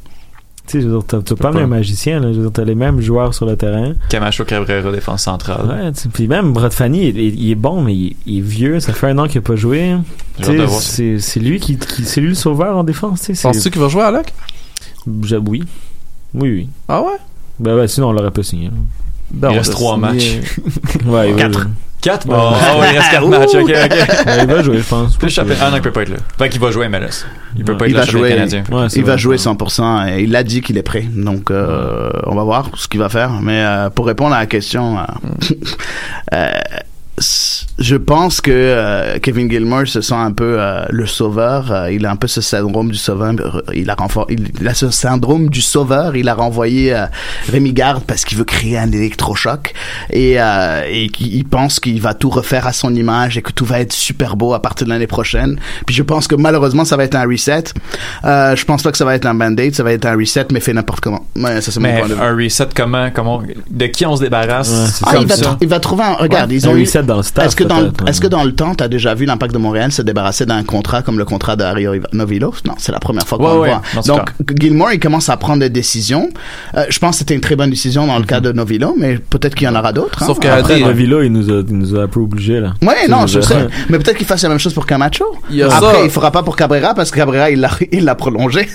Tu sais, je veux dire, t'as- pas pas. un magicien. Là. Je veux dire, t'as les mêmes joueurs sur le terrain. Camacho Cabrera, défense centrale. Ouais, tu sais, puis même Brad Fanny, il, il- il est bon, mais il, il est vieux. Ça fait un an qu'il a pas joué. C'est lui qui, qui- c'est lui le sauveur en défense. tu sais, Penses-tu qu'il va jouer, Alec? Je- oui. Oui, oui. Ah ouais? Ben, ouais, sinon on l'aurait pas signé. Ben, Il reste trois signer- Ouais, Quatre. Oh, oh, il reste quatre matchs. Ok, ok. Ouais, il va jouer, je pense. Plus champion- Ah non, il peut pas être là. Fait qu'il va jouer MLS. Il peut Ouais. pas être Il là va jouer. Ouais, Il va jouer 100% et il a dit qu'il est prêt. Donc, euh, on va voir ce qu'il va faire. Mais euh, pour répondre à la question, euh, euh, je pense que euh, Kevin Gilmore se sent un peu euh, le sauveur. Euh, il a un peu ce syndrome du sauveur. Il a, renfor- il a ce syndrome du sauveur. Il a renvoyé euh, Rémi Garde parce qu'il veut créer un électrochoc et, euh, et qu'il il pense qu'il va tout refaire à son image et que tout va être super beau à partir de l'année prochaine. Puis je pense que malheureusement ça va être un reset. Euh, je pense pas que ça va être un band-aid, ça va être un reset mais fait n'importe comment. Ouais, ça c'est mon Mais point de vue. un reset, comment, comment, de qui on se débarrasse? Ouais, Ah, comme il va, ça. il va trouver un. Regarde, ils Un ont eu. reset dans le staff. Est-ce que, dans est-ce que dans le temps, tu as déjà vu l'Impact de Montréal se débarrasser d'un contrat comme le contrat de Harry Novilos? Non, c'est la première fois qu'on Ouais, le ouais, voit. Donc, Gilmore, il commence à prendre des décisions. Euh, je pense que c'était une très bonne décision dans le cas de Novilo, mais peut-être qu'il y en aura d'autres. Sauf hein. que- Après, Hardy, le Villa, il nous a, il nous a un peu obligés, là. Ouais, Tu non, je sais. Mais peut-être qu'il fasse la même chose pour Camacho. Il Après, ça. il fera pas pour Cabrera parce que Cabrera, il l'a, il l'a prolongé.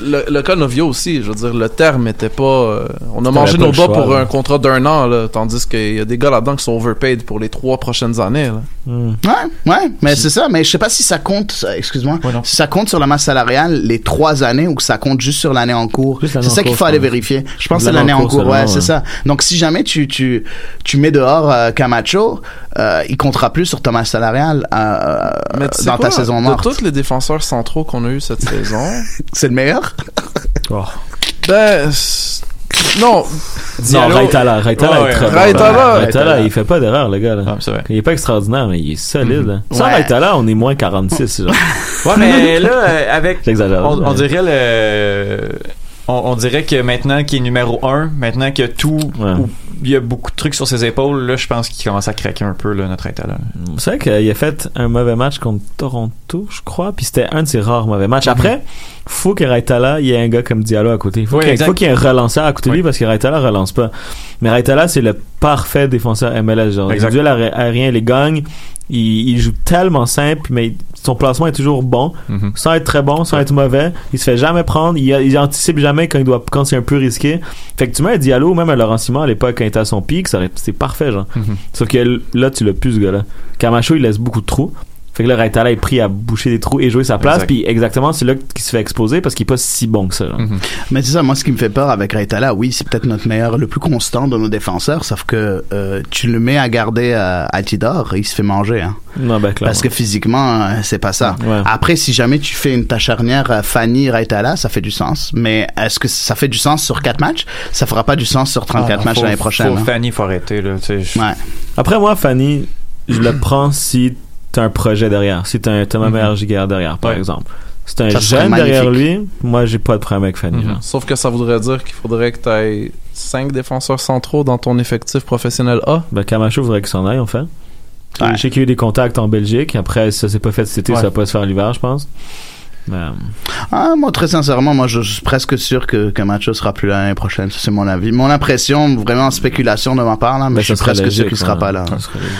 le, le cas Novio aussi, je veux dire, le terme était pas. euh, on a mangé nos bas pour un contrat d'un an, là, tandis qu'il y a des gars là-dedans qui sont overpaid pour les trois prochaines années. Là. Hmm. Ouais, ouais, mais c'est ça. Mais je sais pas si ça compte, euh, excuse-moi, Ouais, si ça compte sur la masse salariale les trois années ou que ça compte juste sur l'année en cours. C'est ça qu'il faut aller vérifier. Je pense que c'est L'année en cours cours, ouais, c'est ça. Donc si jamais tu tu tu mets dehors euh, Camacho, euh, il comptera plus sur ta masse salariale euh, Mais tu sais dans quoi, ta saison de morte. tous les défenseurs centraux qu'on a eu cette saison, C'est le meilleur? Oh. ben. Non, Non, Raitala, Raitala Ouais, est très ouais. bon. Raitala- Raitala, il fait pas d'erreur, le gars, là. Ah, vrai. Il est pas extraordinaire, mais il est solide. là. Sans Ouais. Raitala, on est moins 46, genre. Ouais, mais là, euh, avec. J'exagère. On, on dirait le. On, on dirait que maintenant qu'il est numéro un, maintenant que tout. Ouais. Il y a beaucoup de trucs sur ses épaules, là, je pense qu'il commence à craquer un peu, là, notre état-là. C'est vrai qu'il a fait un mauvais match contre Toronto, je crois, puis c'était un de ses rares mauvais matchs. Après, faut que Raitala, il y ait un gars comme Diallo à côté. Faut Oui, exact. faut qu'il y ait un relanceur à côté de lui parce que Raitala relance pas. Mais Raitala, c'est le parfait défenseur MLS. Genre, les duels aériens, il les gagne. Il, il joue tellement simple, mais son placement est toujours bon, Mhm. sans être très bon, sans être mauvais. Il se fait jamais prendre. Il, il anticipe jamais quand il doit, quand c'est un peu risqué. Fait que tu mets un Diallo, même à Laurent Simon à l'époque, quand il était à son pic, c'est parfait, genre. Mhm. Sauf que là, tu l'as plus, ce gars-là. Camacho, il laisse beaucoup de trous. Fait que là, Raitala est pris à boucher des trous et jouer sa place. Exact. Puis exactement, c'est là qu'il se fait exposer parce qu'il est pas si bon que ça. Mhm. Mais c'est ça, moi, ce qui me fait peur avec Raitala, oui, c'est peut-être notre meilleur, le plus constant de nos défenseurs, sauf que euh, tu le mets à garder à Altidore, il se fait manger. Hein. Non, ben, clairement. Parce que physiquement, euh, c'est pas ça. Ouais. Après, si jamais tu fais une ta charnière euh, Fanny Raitala, ça fait du sens. Mais est-ce que ça fait du sens sur 4 matchs? Ça fera pas du sens sur 34 Ah, matchs l'année prochaine. Faut, hein. Fanny, faut arrêter, là. Ouais. Après, moi, Fanny, je le prends si t'as un projet derrière. Si t'as un Thomas Giguère derrière, par Ouais. exemple. Si t'as un Ça jeune derrière lui, moi, j'ai pas de problème avec Fanny. Mhm. sauf que ça voudrait dire qu'il faudrait que tu aies 5 défenseurs centraux dans ton effectif professionnel A. Ben, Camacho voudrait qu'il s'en aille, en fait. Ouais. Je sais qu'il y a eu des contacts en Belgique. Après, ça s'est pas fait cet été, Ouais. ça va pas se faire l'hiver, je pense. Euh, Ah, moi, très sincèrement, moi, je, je suis presque sûr que Camacho sera plus là l'année prochaine. C'est mon avis. Mon impression, vraiment en spéculation de ma part, là, mais ben, je suis presque sûr qu'il sera ouais. pas là.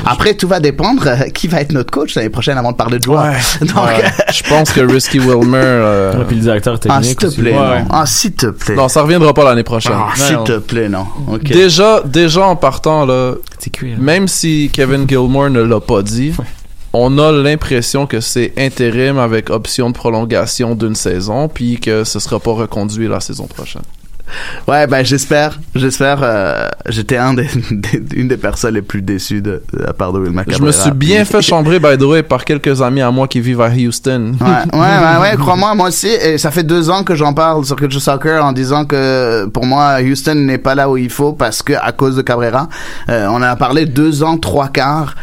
Après, tout va dépendre euh, qui va être notre coach l'année prochaine avant de parler de joueurs. Donc, Ouais. Je pense que Risky Wilmer. euh, Ouais, puis le directeur ah, s'il technique te aussi. plaît, Ouais. non. Ah, s'il te plaît. Non, ça reviendra pas l'année prochaine. Ah, s'il te plaît, non. Déjà, déjà en partant là, cuir. même si Kevin Gilmore ne l'a pas dit, on a l'impression que c'est intérim avec option de prolongation d'une saison, puis que ce sera pas reconduit la saison prochaine. Ouais, ben j'espère, j'espère. euh, J'étais un des, des- une des personnes les plus déçues de, de la part de Will Je Cabrera. me suis bien fait chambrer, by the way, par quelques amis à moi qui vivent à Houston. Ouais, ouais, ouais, ouais, crois-moi, moi aussi. Et ça fait deux ans que j'en parle sur Culture Soccer en disant que pour moi, Houston n'est pas là où il faut parce que à cause de Cabrera, euh, on a parlé deux ans, trois quarts,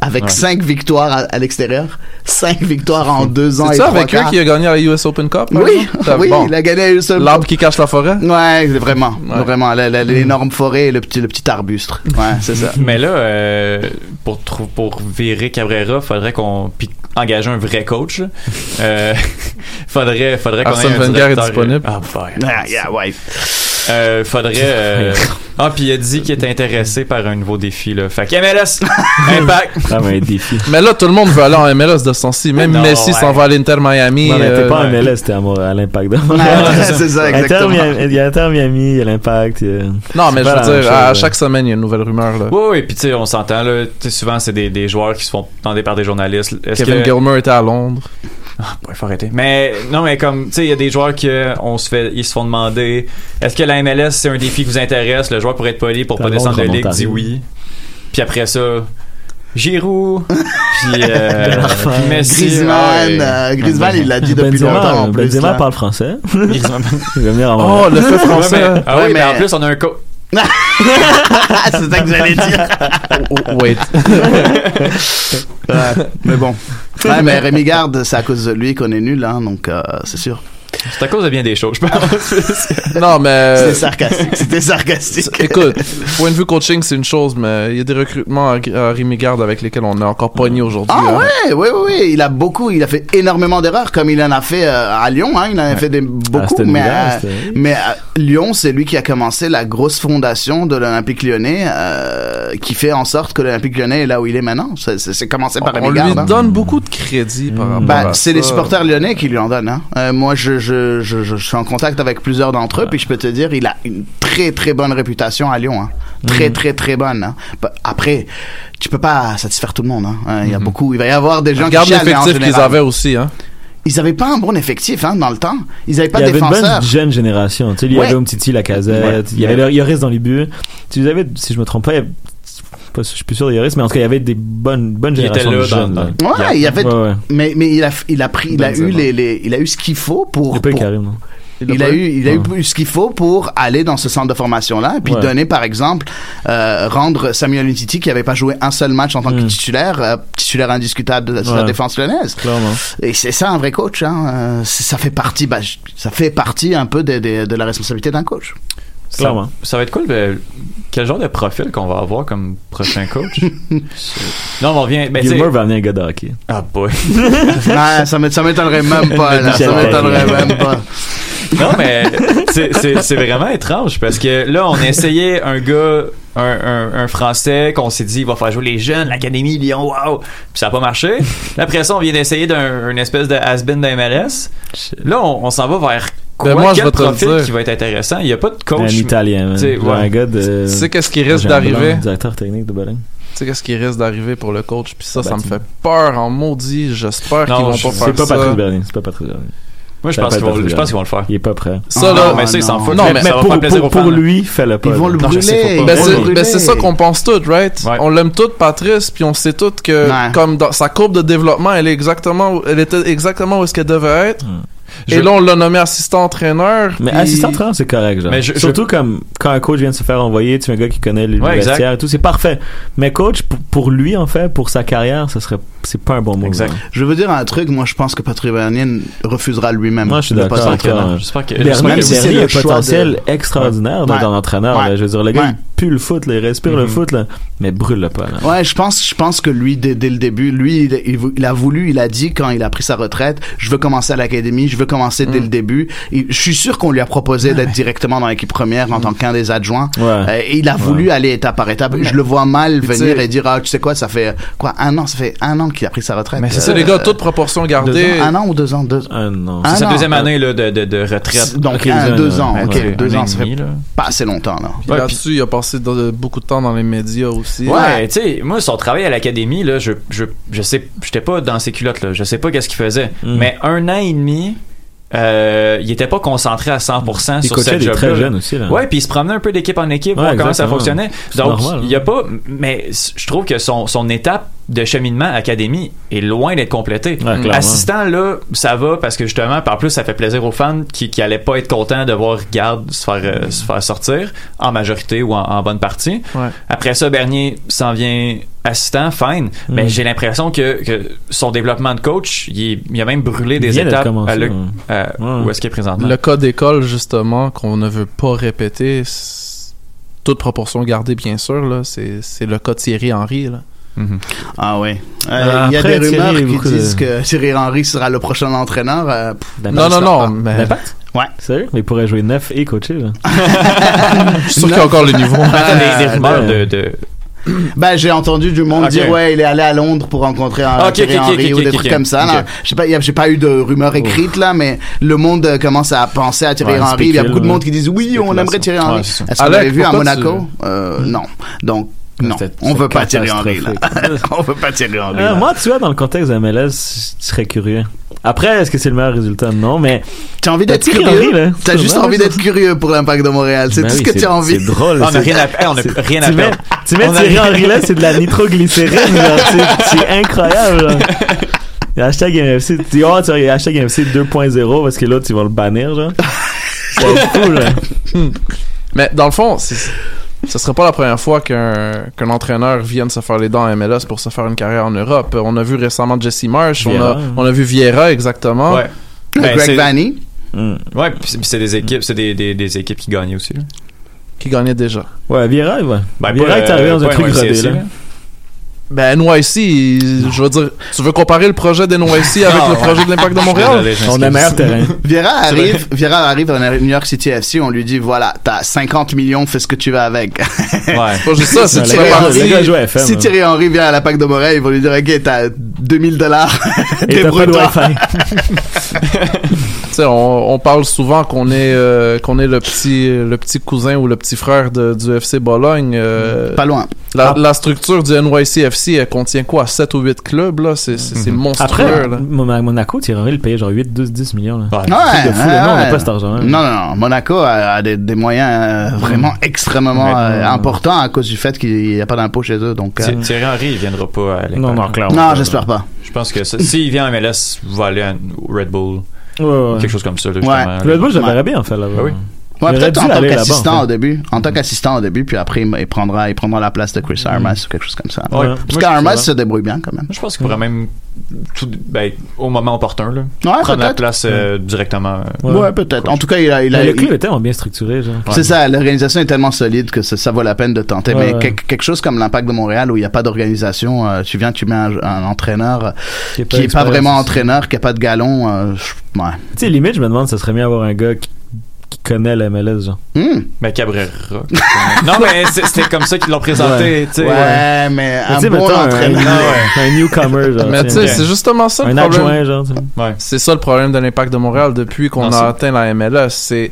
avec cinq victoires à, à l'extérieur, cinq victoires en deux ans C'est et ça avec eux qui a gagné à la US Open Cup? Oui, oui, Bon. il a gagné. L'arbre qui cache la forêt? Ouais, vraiment, Ouais. vraiment, la- l'énorme forêt et le petit, le petit arbuste. Ouais, c'est ça. Mais là, euh, pour, virer Cabrera, faudrait qu'on puis engager un vrai coach. là. Euh, faudrait faudrait qu'on ait un Wenger est directeur- disponible. Ah, boy. Ah, yeah, ouais. Euh, faudrait. euh, Ah, puis il a dit qu'il était intéressé par un nouveau défi là. Fait que MLS, Impact. Ah, mais un défi. Mais là, tout le monde veut aller en MLS de ce temps-ci. Même Non, Messi ouais. s'en va à l'Inter Miami. Non, mais t'es euh, pas en ouais. MLS, t'es à, l'impact. c'est ça, Inter exactement. Miami- Il y a Inter Miami, il y a l'impact. Non, mais je veux dire, à chaque semaine, il y a une nouvelle rumeur. Là. Oui, oui, puis tu sais, on s'entend là. Tu sais, souvent, c'est des, des joueurs qui se font demander par des journalistes. Kevin que... Gilmer était à Londres. Ouais, faut arrêter. Mais non, mais comme tu sais, il y a des joueurs qui euh, on se fait, ils se font demander, est-ce que la MLS c'est un défi qui vous intéresse? Le joueur pourrait être poli pour pas descendre de ligue, dit oui. Puis après ça, Giroud, puis euh, puis Messi, Griezmann, ah ouais. euh, Griezmann, il l'a dit depuis Benzema, longtemps en plus. Benzema là. parle français. Griezmann. Il va venir en Oh, le fait Ouais, français. mais- ah Ouais, oui, mais... mais- en plus on a un coach. c'est ça que j'allais dire. Oh, oh, wait. Ouais, mais bon. Ouais, mais Rémi Garde, c'est à cause de lui qu'on est nul, hein, donc euh, c'est sûr. C'est à cause de bien des choses, je pense. Non, mais. C'était sarcastique. C'était sarcastique. Écoute, point de vue coaching, c'est une chose, mais il y a des recrutements à, à Rémi Garde avec lesquels on est encore pogné aujourd'hui. Ah hein. ouais, ouais, ouais, ouais, il a beaucoup, il a fait énormément d'erreurs comme il en a fait euh, à Lyon, hein, il en a fait des, beaucoup, Aston mais, Villa, euh, mais euh, Lyon, c'est lui qui a commencé la grosse fondation de l'Olympique lyonnais, euh, qui fait en sorte que l'Olympique lyonnais est là où il est maintenant. C'est- commencé par On Rémi lui hein. donne beaucoup de crédit par rapport Ben, à c'est les supporters lyonnais qui lui en donnent. Hein. Euh, moi, je, je, je, je, je suis en contact avec plusieurs d'entre eux, puis je peux te dire, il a une très très bonne réputation à Lyon. Hein. Très très très bonne. Hein. Bah, Après, tu peux pas satisfaire tout le monde. Hein. Hein, Il y a beaucoup. Il va y avoir des gens Regarde qui en l'effectif qu'ils avaient aussi, hein. Ils avaient pas un bon effectif hein, dans le temps. Ils avaient pas il y de avait une défenseurs. bonne jeune génération. Tu sais, il y Ouais. avait Umtiti, la casette, il y avait le Yoris dans les buts. Tu avais, si je me trompe pas, il y avait- pas, je suis plus sûr de Yoris, mais en tout cas, il y avait des bonnes, bonnes Il était générations de jeunes. dans- Ouais, il y avait. Ouais, ouais. Mais mais il a il a pris il a eu les, les il a eu ce qu'il faut pour. Il a pour- non? Il a eu, il a Ouais. eu ce qu'il faut pour aller dans ce centre de formation-là, et puis Ouais. donner, par exemple, euh, rendre Samuel Umtiti, qui avait pas joué un seul match en tant que Mm. titulaire, euh, titulaire indiscutable de la, de la Ouais. défense lyonnaise. Clairement. Et c'est ça un vrai coach. Hein. Euh, ça fait partie, bah, ça fait partie un peu de, de, de la responsabilité d'un coach. Ça, Clairement. ça va être cool. quel genre de profil qu'on va avoir comme prochain coach? non, mais on revient. Ben, Gilmore va amener un gars de hockey. Ah, boy. Ça m'é- ça m'étonnerait même pas. Là, ça m'étonnerait même pas. Non, mais c'est- c'est c'est vraiment étrange parce que là, on a essayé un gars, un, un, un Français qu'on s'est dit, il va faire jouer les jeunes, l'Académie Lyon, wow! Puis ça n'a pas marché. Là, après ça, on vient d'essayer d'un une espèce de has-been d'MLS. Là, on, on s'en va vers quoi? Ben, moi, je vais te profil dire. qui va être intéressant? Il n'y a pas de Un coach. Italien, man. tu sais, ouais. un gars de. Tu sais qu'est-ce qui risque d'arriver? Directeur technique de Bologne. Tu sais qu'est-ce qui risque d'arriver pour le coach? Puis ça, Ah, ça me fait peur en maudit. J'espère Non, qu'ils vont pas faire C'est pas ça. Patrice Bernier. C'est pas Patrice Bernier. Moi, je Ça pense qu'ils vont, je pense qu'ils vont le faire. Il est pas prêt. Ça, Ah, là, mais ça, ils s'en non. foutent. Non, mais, mais ça va pour, faire plaisir pour, pour lui, fais-le pas. Ils vont le Non, brûler. Ben ils vont c'est le ben brûler. c'est ça qu'on pense tous, right? Ouais. On l'aime tous, Patrice, puis on sait tous que Ouais. comme dans sa courbe de développement, elle est exactement, où- elle était exactement où est-ce qu'elle devait être. Je- là, on l'a nommé assistant entraîneur. Mais puis- assistant entraîneur, c'est correct, genre. Mais je- Surtout comme quand un coach vient de se faire envoyer, tu es un gars qui connaît les Ouais, et tout, c'est parfait. Mais coach, pour, pour lui, en fait, pour sa carrière, ce serait, c'est pas un bon mot. Exact. Je veux dire un truc, moi je pense que Patrick Bernier refusera lui-même. Moi, je suis le d'accord. J'espère que. Bernier, si c'est le un choix potentiel de- extraordinaire Ouais. dans l'entraîneur. Ouais. là. Je veux dire, le gars, Ouais. il pue le foot, là, il respire le Mhm. foot, là, mais brûle-le pas. Là. Ouais, je pense, je pense que lui, dès, dès le début, lui, il, il vou- il a voulu, il a dit quand il a pris sa retraite, je veux commencer à l'académie, je veux commencer dès Mm. le début. Je suis sûr qu'on lui a proposé d'être directement dans l'équipe première en tant qu'un des adjoints. Ouais. Euh, et il a voulu aller étape par étape. Je le vois mal venir et dire, ah, tu sais quoi, ça fait, quoi, un an, ça fait un an qu'il a pris sa retraite. Mais c'est Euh, les gars, toute proportion gardée. ans, un an ou deux ans, deux. Ah, C'est sa deuxième année là, de, de, de retraite. Donc, un, deux deux ans, ans, ok, Ouais, deux un ans, et ça demi, fait pas assez longtemps, là. Puis Ouais, là-dessus, il a passé de- beaucoup de temps dans les médias aussi. Ouais, tu sais, moi, son travail à l'académie, là, je, je, je sais, j'étais pas dans ses culottes, là. Je sais pas qu'est-ce qu'il faisait. Mm. Mais un an et demi, euh, il était pas concentré à 100% Il sur coachait cette des job très jeunes aussi. Là. Ouais, puis il se promenait un peu d'équipe en équipe, Ouais, voir comment ça fonctionnait. Donc, normal, il y a pas, mais je trouve que son, son étape de cheminement académie est loin d'être. Ouais, clairement. Assistant, là, ça va parce que justement, par plus, ça fait plaisir aux fans qui, qui allaient pas être contents de voir Garde se faire, euh, se faire sortir en majorité ou en, en bonne partie. Ouais. Après ça, Bernier s'en vient assistant, fine. Mais Mm. j'ai l'impression que, que son développement de coach, il, a même brûlé des étapes commencé, à le- ouais. à- Ouais. où est-ce qu'il est présentement? Le cas d'école, justement, qu'on ne veut pas répéter, toute proportion gardée, bien sûr, là, c'est c'est le cas de Thierry Henry. Là. Mhm. Ah ouais. Euh, Euh, Il y a après, des rumeurs Thierry, qui disent de- que Thierry Henry sera le prochain entraîneur. euh, pff, D'impact. Non, non, non, pas. mais D'impact? Ouais. Sérieux? Mais il pourrait jouer neuf et coacher, là. je suis sûr qu'il y a encore le niveau. Attends, des, des rumeurs de, de- Ben, j'ai entendu du monde dire, ouais, il est allé à Londres pour rencontrer un Thierry Henry ou des trucs comme ça. Ok. J'ai pas, j'ai pas eu de rumeurs écrites, là, mais le monde euh, commence à penser à Thierry Ouais, Henry. Il y a beaucoup de monde qui disent, oui, on aimerait Thierry Henry. Ouais. Est-ce qu'on Alex, l'avait vu à Monaco? Euh, non. Donc, non. C'était- On veut pas Thierry Henry, là. on veut pas Thierry Henry. Euh, là. moi, tu vois, dans le contexte de MLS, tu serais curieux. Après, est-ce que c'est le meilleur résultat? Non, mais. T'as envie d'être curieux? Là. T'as juste envie d'être curieux pour l'impact de Montréal. C'est Ben tout ce que c'est- tu as envie. C'est drôle. Ah, on a c'est- rien à, hey, on a rien à tu mets, perdre. tu mets Thierry Henry là, c'est de la nitroglycérine, c'est- incroyable. Et Hashtag MFC, tu dis, oh, tu vois, hashtag MFC 2.0 parce que l'autre, ils vont le bannir, genre. C'est fou, là. Mais dans le fond, c'est- ce serait pas la première fois qu'un qu'un entraîneur vienne se faire les dents en MLS pour se faire une carrière en Europe. On a vu récemment Jesse Marsh, on a, on a vu Vieira exactement. Ouais. Ben, Greg Vanny. Hmm. Ouais, puis c'est- des équipes, c'est des, des, des équipes qui gagnent aussi. Là. Qui gagnait déjà. Ouais, Vieira, ouais. Ben, Vieira est arrivé euh, dans un truc rodé, là. Ben, NYC, je veux dire, tu veux comparer le projet d'NYC avec le ouais. projet de l'Impact de Montréal? On a m'excuse. meilleur terrain. Viera arrive, Viera arrive à New York City FC, on lui dit voilà, t'as 50 millions, fais ce que tu veux avec. Ouais. Pas juste ça, FM. si hein. Thierry Henry vient à la PAC de Montréal, ils vont lui dire ok, t'as 2000 dollars. Et t'as pas de On, on parle souvent qu'on est euh, qu'on est le petit le petit cousin ou le petit frère de, du FC Bologne. euh, Pas loin. la, Ah. la structure du NYCFC, elle contient quoi? 7 ou 8 clubs là, c'est c'est c'est monstrueux Après, là. Mon- Monaco, Thierry Henry le payait genre 8, 12, 10 millions. Là. Ouais. Ouais, de fou, là. Nous, on n'a ouais. pas cet argent-là. Non, non, non. Monaco a, a des, des moyens euh, vraiment extrêmement Ouais. euh, importants à cause du fait qu'il n'y a pas d'impôt chez eux. Donc, euh, Thi- Thierry Henry, il viendra pas à. Non, non, clairement. non, j'espère pas. Je pense que s'il vient à MLS, il va aller à Red Bull. Ouais, ouais. Quelque chose comme ça. Là, Ouais. justement, Le Bull, je le Ouais. verrais bien, en fait, là-bas. Ah oui. Ouais, peut-être en tant qu'assistant en fait. au début. En tant qu'assistant au début, puis après, il, prendra, il prendra la place de Chris Armas ou quelque chose comme ça. Ouais. Ouais. Moi, Parce qu'Armas se débrouille bien quand même. Je pense qu'il pourrait même, tout, ben, au moment opportun, là, Ouais, prendre la peut-être. place euh, directement. euh, Ouais, peut-être. En tout cas, il a, il a, Mais le il- club est tellement bien structuré, genre. C'est ça, l'organisation est tellement solide que ça, ça vaut la peine de tenter. Ouais, mais ouais. quelque- quelque chose comme l'impact de Montréal où il n'y a pas d'organisation, euh, tu viens, tu mets un, un entraîneur qui est pas vraiment entraîneur, qui a pas de galon. je- ouais. Tu sais, limite, je me demande, ça serait mieux avoir un gars qui, qui connaît la MLS, genre. Hmm. Ben, Cabrera. non, mais c'était comme ça qu'ils l'ont présenté, tu sais. Ouais, mais Mais un tu sais, bon mettons, un, entraîneur. un newcomer, genre. Mais tu sais, c'est justement ça le un problème. adjoint, genre. tu sais. Ouais. C'est ça le problème de l'Impact de Montréal depuis qu'on a atteint la MLS. C'est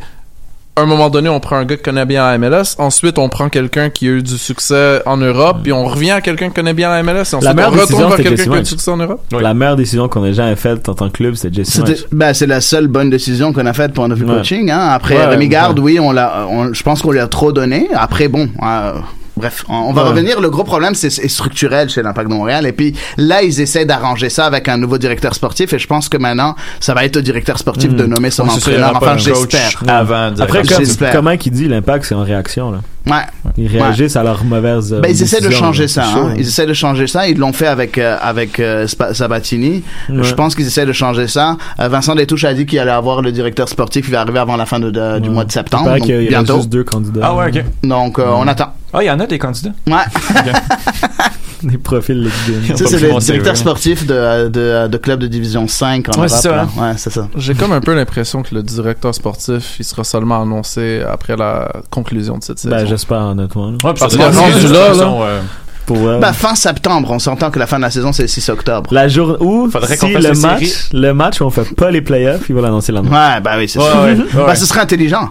à un moment donné, on prend un gars qui connaît bien la MLS. Ensuite, on prend quelqu'un qui a eu du succès en Europe. Puis on revient à quelqu'un qui connaît bien la MLS. Et ensuite, meilleure on décision, retourne vers c'était quelqu'un qui a eu du succès en Europe. Oui. La meilleure décision qu'on ait jamais faite en tant que club, c'était Jesse ben, c'est la seule bonne décision qu'on a faite pour notre Ouais. coaching. Hein. Après, Ouais, Rémi ouais. Garde, oui, on l'a, on- je pense qu'on lui a trop donné. Après, bon, euh, bref, on, on va Ouais. revenir. Le gros problème, c'est, structurel chez l'Impact de Montréal. Et puis là, ils essaient d'arranger ça avec un nouveau directeur sportif. Et je pense que maintenant, ça va être au directeur sportif de nommer son Ouais, ça, il entraîneur. pas Enfin, j'espère. Avant Après, Comme comment qu'il dit, l'impact, c'est en réaction, là. Ouais. Ils réagissent à leurs mauvaises. euh, Ben, ils essaient de changer là. ça. Hein. Ils essaient de changer ça. Ils l'ont fait avec euh, avec euh, Sabatini. Ouais. Je pense qu'ils essaient de changer ça. Euh, Vincent Détouche a dit qu'il allait avoir le directeur sportif qui va arriver avant la fin de, de- du mois de Il septembre. Donc qu'il y a bientôt. juste deux candidats. Ah ouais, ok. Donc euh, on attend. Ah, il y en a des candidats. Ouais. Des profils LinkedIn. Tu sais, c'est le directeur là. sportif de, de, de club de division 5 en Ouais, Europe. c'est ça, là. hein. Ouais, c'est ça. J'ai comme un peu l'impression que le directeur sportif, il sera seulement annoncé après la conclusion de cette saison. Ben, j'espère, honnêtement. là. Ouais, Parce que là, façon, euh, Pour, euh, Bah, fin septembre. On s'entend que la fin de la saison, c'est le 6 octobre. la journée où, Faudrait si qu'on fasse le match, séries. le match où on fait pas les playoffs, ils vont l'annoncer l'annonce. Ouais, bah oui, c'est Ouais, ça. ouais, Bah, ouais. ce serait intelligent.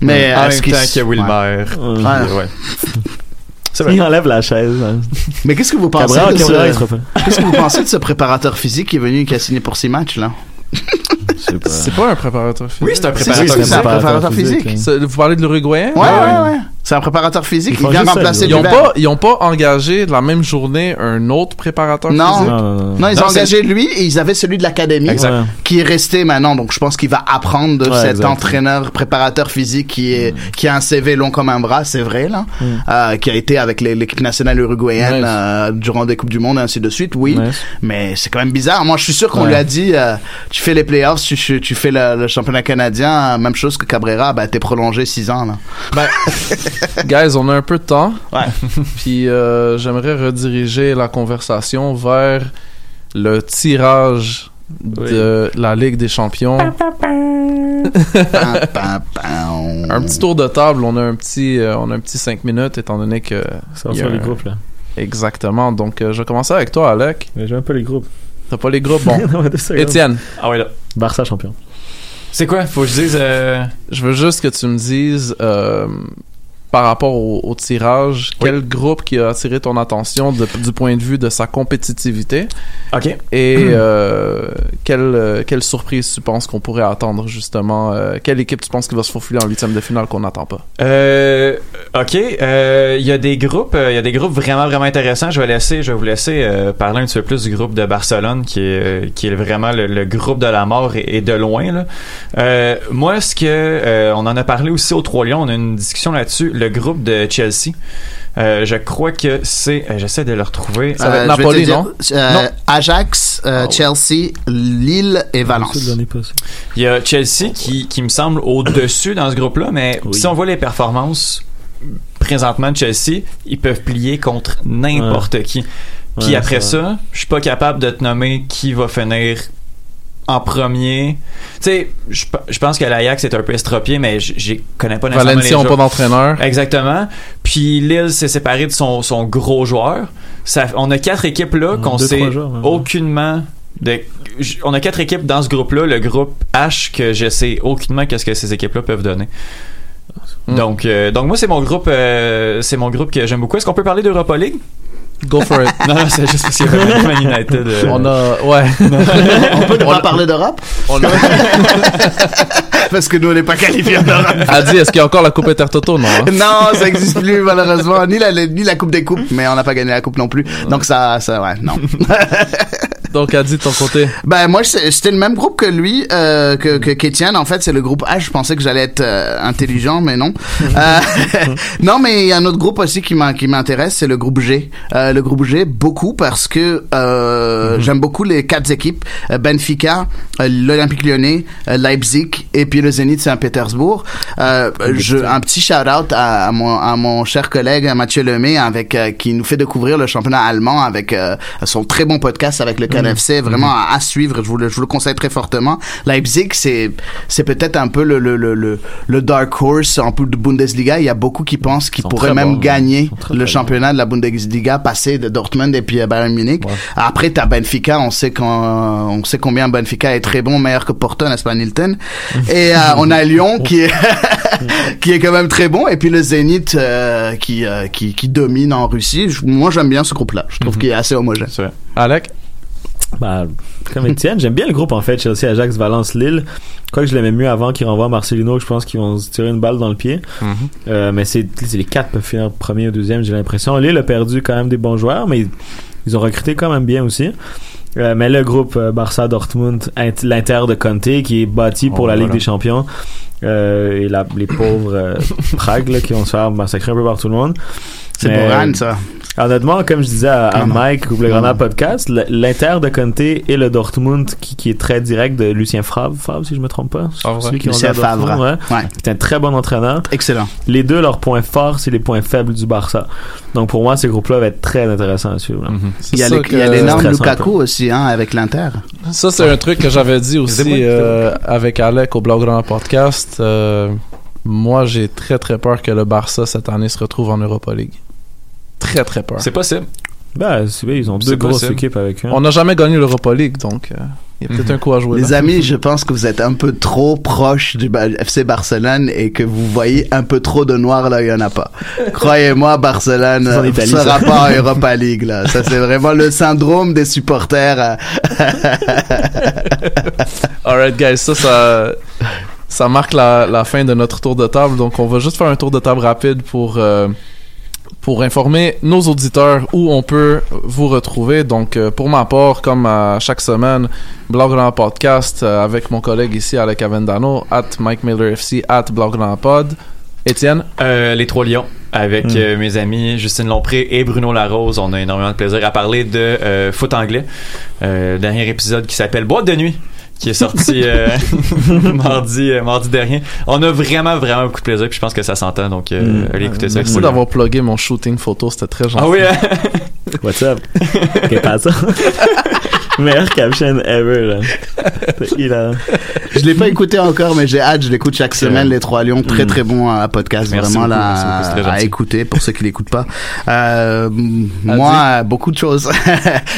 Mais en même qu'il temps s- qu'il y a ouais. Wilmer. Ouais. Ouais. Ouais. C'est vrai. Il enlève la chaise. hein. Mais qu'est-ce que vous pensez Cabral, de ce- Cabral, il sera fait. Qu'est-ce que vous pensez de ce préparateur physique qui est venu et qui a signé pour six matchs là? C'est pas un préparateur physique. Oui, c'est un préparateur. c'est ça, un préparateur préparateur physique. physique, C'est- Vous parlez de l'Uruguayen? Ouais, ouais, ouais. C'est un préparateur physique. Ils Il vient remplacer Ils ont pas, ils ont pas engagé de la même journée un autre préparateur Non. physique? Non, non, non. Non, ils Non, ont engagé lui et ils avaient celui de l'académie qui est resté maintenant. Donc je pense qu'il va apprendre de Ouais, cet exact. entraîneur préparateur physique qui est qui a un CV long comme un bras, c'est vrai là, Mm. euh, qui a été avec l'équipe nationale uruguayenne euh, durant des coupes du monde et ainsi de suite. Oui, mais c'est quand même bizarre. Moi, je suis sûr qu'on Ouais. lui a dit, euh, tu fais les playoffs, tu, tu, fais le, le championnat canadien, même chose que Cabrera, bah t'es prolongé six ans là. Guys, on a un peu de temps. Ouais. Puis euh, j'aimerais rediriger la conversation vers le tirage de la Ligue des Champions. Un petit tour de table, on a un petit, euh, on a un petit 5 minutes étant donné que Ça sur les groupes, là. exactement. Donc euh, je vais commencer avec toi, Alec. Mais j'ai un peu les groupes. T'as pas les groupes, bon. Étienne, Ah ouais, là. Barça champion. C'est quoi? Faut que je dise. euh, je veux juste que tu me dises euh, par rapport au, au tirage, Oui. quel groupe qui a attiré ton attention de- du point de vue de sa compétitivité? Ok. et euh, quelle, euh, quelle surprise tu penses qu'on pourrait attendre justement euh, Quelle équipe tu penses qui va se faufiler en huitième de finale qu'on n'attend pas? Euh, ok. Il y a des groupes, il y a des groupes vraiment vraiment intéressants. Je vais laisser, je vais vous laisser parler un petit peu plus du groupe de Barcelone, qui est qui est vraiment le, le groupe de la mort et, et de loin là. Moi, ce que on en a parlé aussi aux Trois Lions, on a une discussion là-dessus. Le groupe de Chelsea. Euh, je crois que c'est. euh, J'essaie de le retrouver. Ça va être Euh, Napoli, dire, non? euh, Non. Ajax, euh, Ah ouais. Chelsea, Lille et C'est Valence. Il y a Chelsea qui, qui me semble au-dessus dans ce groupe-là, mais Oui. si on voit les performances présentement de Chelsea, ils peuvent plier contre n'importe qui. Puis Ouais, après ça, je suis pas capable de te nommer qui va finir en premier. Tu sais, je pe- je pense que l'Ajax est un peu estropié, mais j- j'y connais pas nécessairement Valencia les ont pas d'entraîneur. Exactement. Puis Lille s'est séparé de son, son gros joueur. Ça, on a quatre équipes là qu'on sait aucunement. De, on a quatre équipes dans ce groupe-là, le groupe H, que je sais aucunement qu'est-ce que ces équipes-là peuvent donner. Mm. Donc, euh, donc moi c'est mon groupe, euh, c'est mon groupe que j'aime beaucoup. Est-ce qu'on peut parler d'Europa League? Go for it. Non, non, c'est juste parce qu'il y avait Man United. euh, On a, ouais. On peut ne pas parler d'Europe On a, parce que nous on n'est pas qualifiés en Europe. a dit, est-ce qu'il y a encore la Coupe Intertoto? Non, hein? non, ça existe plus malheureusement, ni la ni la coupe des coupes, mais on n'a pas gagné la coupe non plus. Donc ça, ça, ouais, non. Donc, a dit de ton côté? Ben moi c'était le même groupe que lui, euh, que que qu'Étienne. En fait c'est le groupe H. Je pensais que j'allais être euh, intelligent, mais non. Euh, non, mais il y a un autre groupe aussi qui m'intéresse, c'est le groupe G. Euh, le groupe G beaucoup parce que euh, j'aime beaucoup les quatre équipes Benfica, l'Olympique Lyonnais, Leipzig et puis le Zénith Saint-Pétersbourg. Euh, je, un petit shout out à, à mon à mon cher collègue Mathieu Lemay avec euh, qui nous fait découvrir le championnat allemand avec euh, son très bon podcast avec le KNFC vraiment à, à suivre. Je vous le je vous le conseille très fortement. Leipzig c'est c'est peut-être un peu le le, le le dark horse en peu de Bundesliga. Il y a beaucoup qui pensent qu'ils pourraient même bons, gagner le championnat de la Bundesliga passer de Dortmund et puis à Bayern Munich. Ouais. après t'as Benfica. On sait qu'on on sait combien Benfica est très bon meilleur que Porto n'est-ce pas Nilton et euh, on a Lyon qui est qui est quand même très bon et puis le Zénith euh, qui, euh, qui qui domine en Russie moi j'aime bien ce groupe là je trouve qu'il est assez homogène vrai. Alec? Bah, comme Étienne, j'aime bien le groupe en fait, Chelsea, Ajax, Valence, Lille. Quoique je l'aimais mieux avant qu'ils renvoient Marcelino, je pense qu'ils vont se tirer une balle dans le pied. Mhm. Euh, mais c'est c'est les quatre peuvent finir premier ou deuxième, j'ai l'impression. Lille a perdu quand même des bons joueurs, mais ils, ils ont recruté quand même bien aussi. Euh, mais le groupe euh, Barça, Dortmund, Int- l'Inter de Conte qui est bâti pour Oh, la Ligue voilà. des Champions euh, et la, les pauvres euh, Prague là, qui vont se faire massacrer un peu par tout le monde. C'est Boran ça Honnêtement, comme je disais à. Mike ou le non. Podcast, l'Inter de Conte et le Dortmund qui, qui est très direct de Lucien Favre, Favre si je me trompe pas. Favre. Celui qui est Lucien Dortmund, Favre. ouais. ouais C'est un très bon entraîneur. excellent Les deux, leurs points forts, c'est les points faibles du Barça. Donc pour moi, ces groupes-là vont être très intéressants à suivre. Mhm. Il y a l'énorme Lukaku aussi hein avec l'Inter Ça, c'est un truc que j'avais dit aussi euh, avec Alec au Blaugrand Podcast. Euh, moi, j'ai très très peur que le Barça cette année se retrouve en Europa League. Très très peur. C'est possible. Ben, c'est bien, ils ont deux grosses possible. équipes avec eux. On n'a jamais gagné l'Europa League, donc euh, il y a peut-être Mhm. un coup à jouer. Les là. amis, je pense que vous êtes un peu trop proche du FC Barcelone et que vous voyez un peu trop de noir là où il y en a pas. Croyez-moi, Barcelone C'est en euh, sera pas en Europa League là. Ça c'est vraiment le syndrome des supporters. euh. Alright, guys, ça, ça, ça marque la, la fin de notre tour de table. Donc, on va juste faire un tour de table rapide pour, euh, pour informer nos auditeurs où on peut vous retrouver. Donc, euh, pour ma part, comme à chaque semaine, Blog Grand Podcast euh, avec mon collègue ici, Alec Avendano, at Mike Miller FC, at Blog Grand Pod. Étienne, Euh, les Trois Lions avec Mm. euh, mes amis Justine Lompré et Bruno Larose. On a énormément de plaisir à parler de euh, foot anglais. Dernier épisode qui s'appelle Boîte de nuit qui est sorti euh, mardi euh, mardi dernier. On a vraiment vraiment beaucoup de plaisir puis je pense que ça s'entend donc euh, Mm. allez écouter ça. merci Cool. d'avoir plugué mon shooting photo, c'était très gentil. Ah oui, hein? What's up? Qu'est-ce pas ça? Meilleur caption ever, là. C'est hilarant. Je l'ai pas écouté encore, mais j'ai hâte. Je l'écoute chaque semaine. Les Trois Lions, très Mm. très bon euh, podcast, Merci vraiment beaucoup, là beaucoup, à écouter pour ceux qui l'écoutent pas. Euh, moi, beaucoup de choses.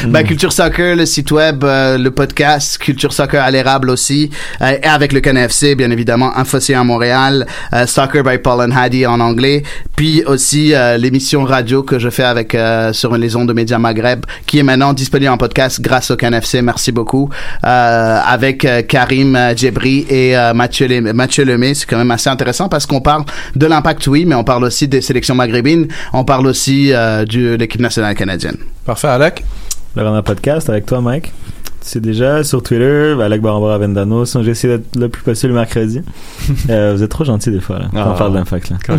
Mm. ben, Culture Soccer, le site web, le podcast, Culture Soccer à l'érable aussi, euh, et avec le KNFC, bien évidemment, Infocé à Montréal, euh, Soccer by Paul and Hadi en anglais, puis aussi euh, l'émission radio que je fais avec euh, sur les ondes de Média Maghreb, qui est maintenant disponible en podcast grâce au KNFC. Merci beaucoup. Euh, avec euh, Karim euh, Djebri et euh, Mathieu, Lem- Mathieu Lemay, c'est quand même assez intéressant parce qu'on parle de l'impact, oui, mais on parle aussi des sélections maghrébines, on parle aussi euh, de l'équipe nationale canadienne. Parfait, Alec. Le Rana Podcast avec toi, Mike. C'est déjà sur Twitter, Alec Barbara Vendano. Sinon, j'ai essayé d'être le plus possible le mercredi. euh, vous êtes trop gentil des fois, là. Quand Ah. on parle d'impact, là.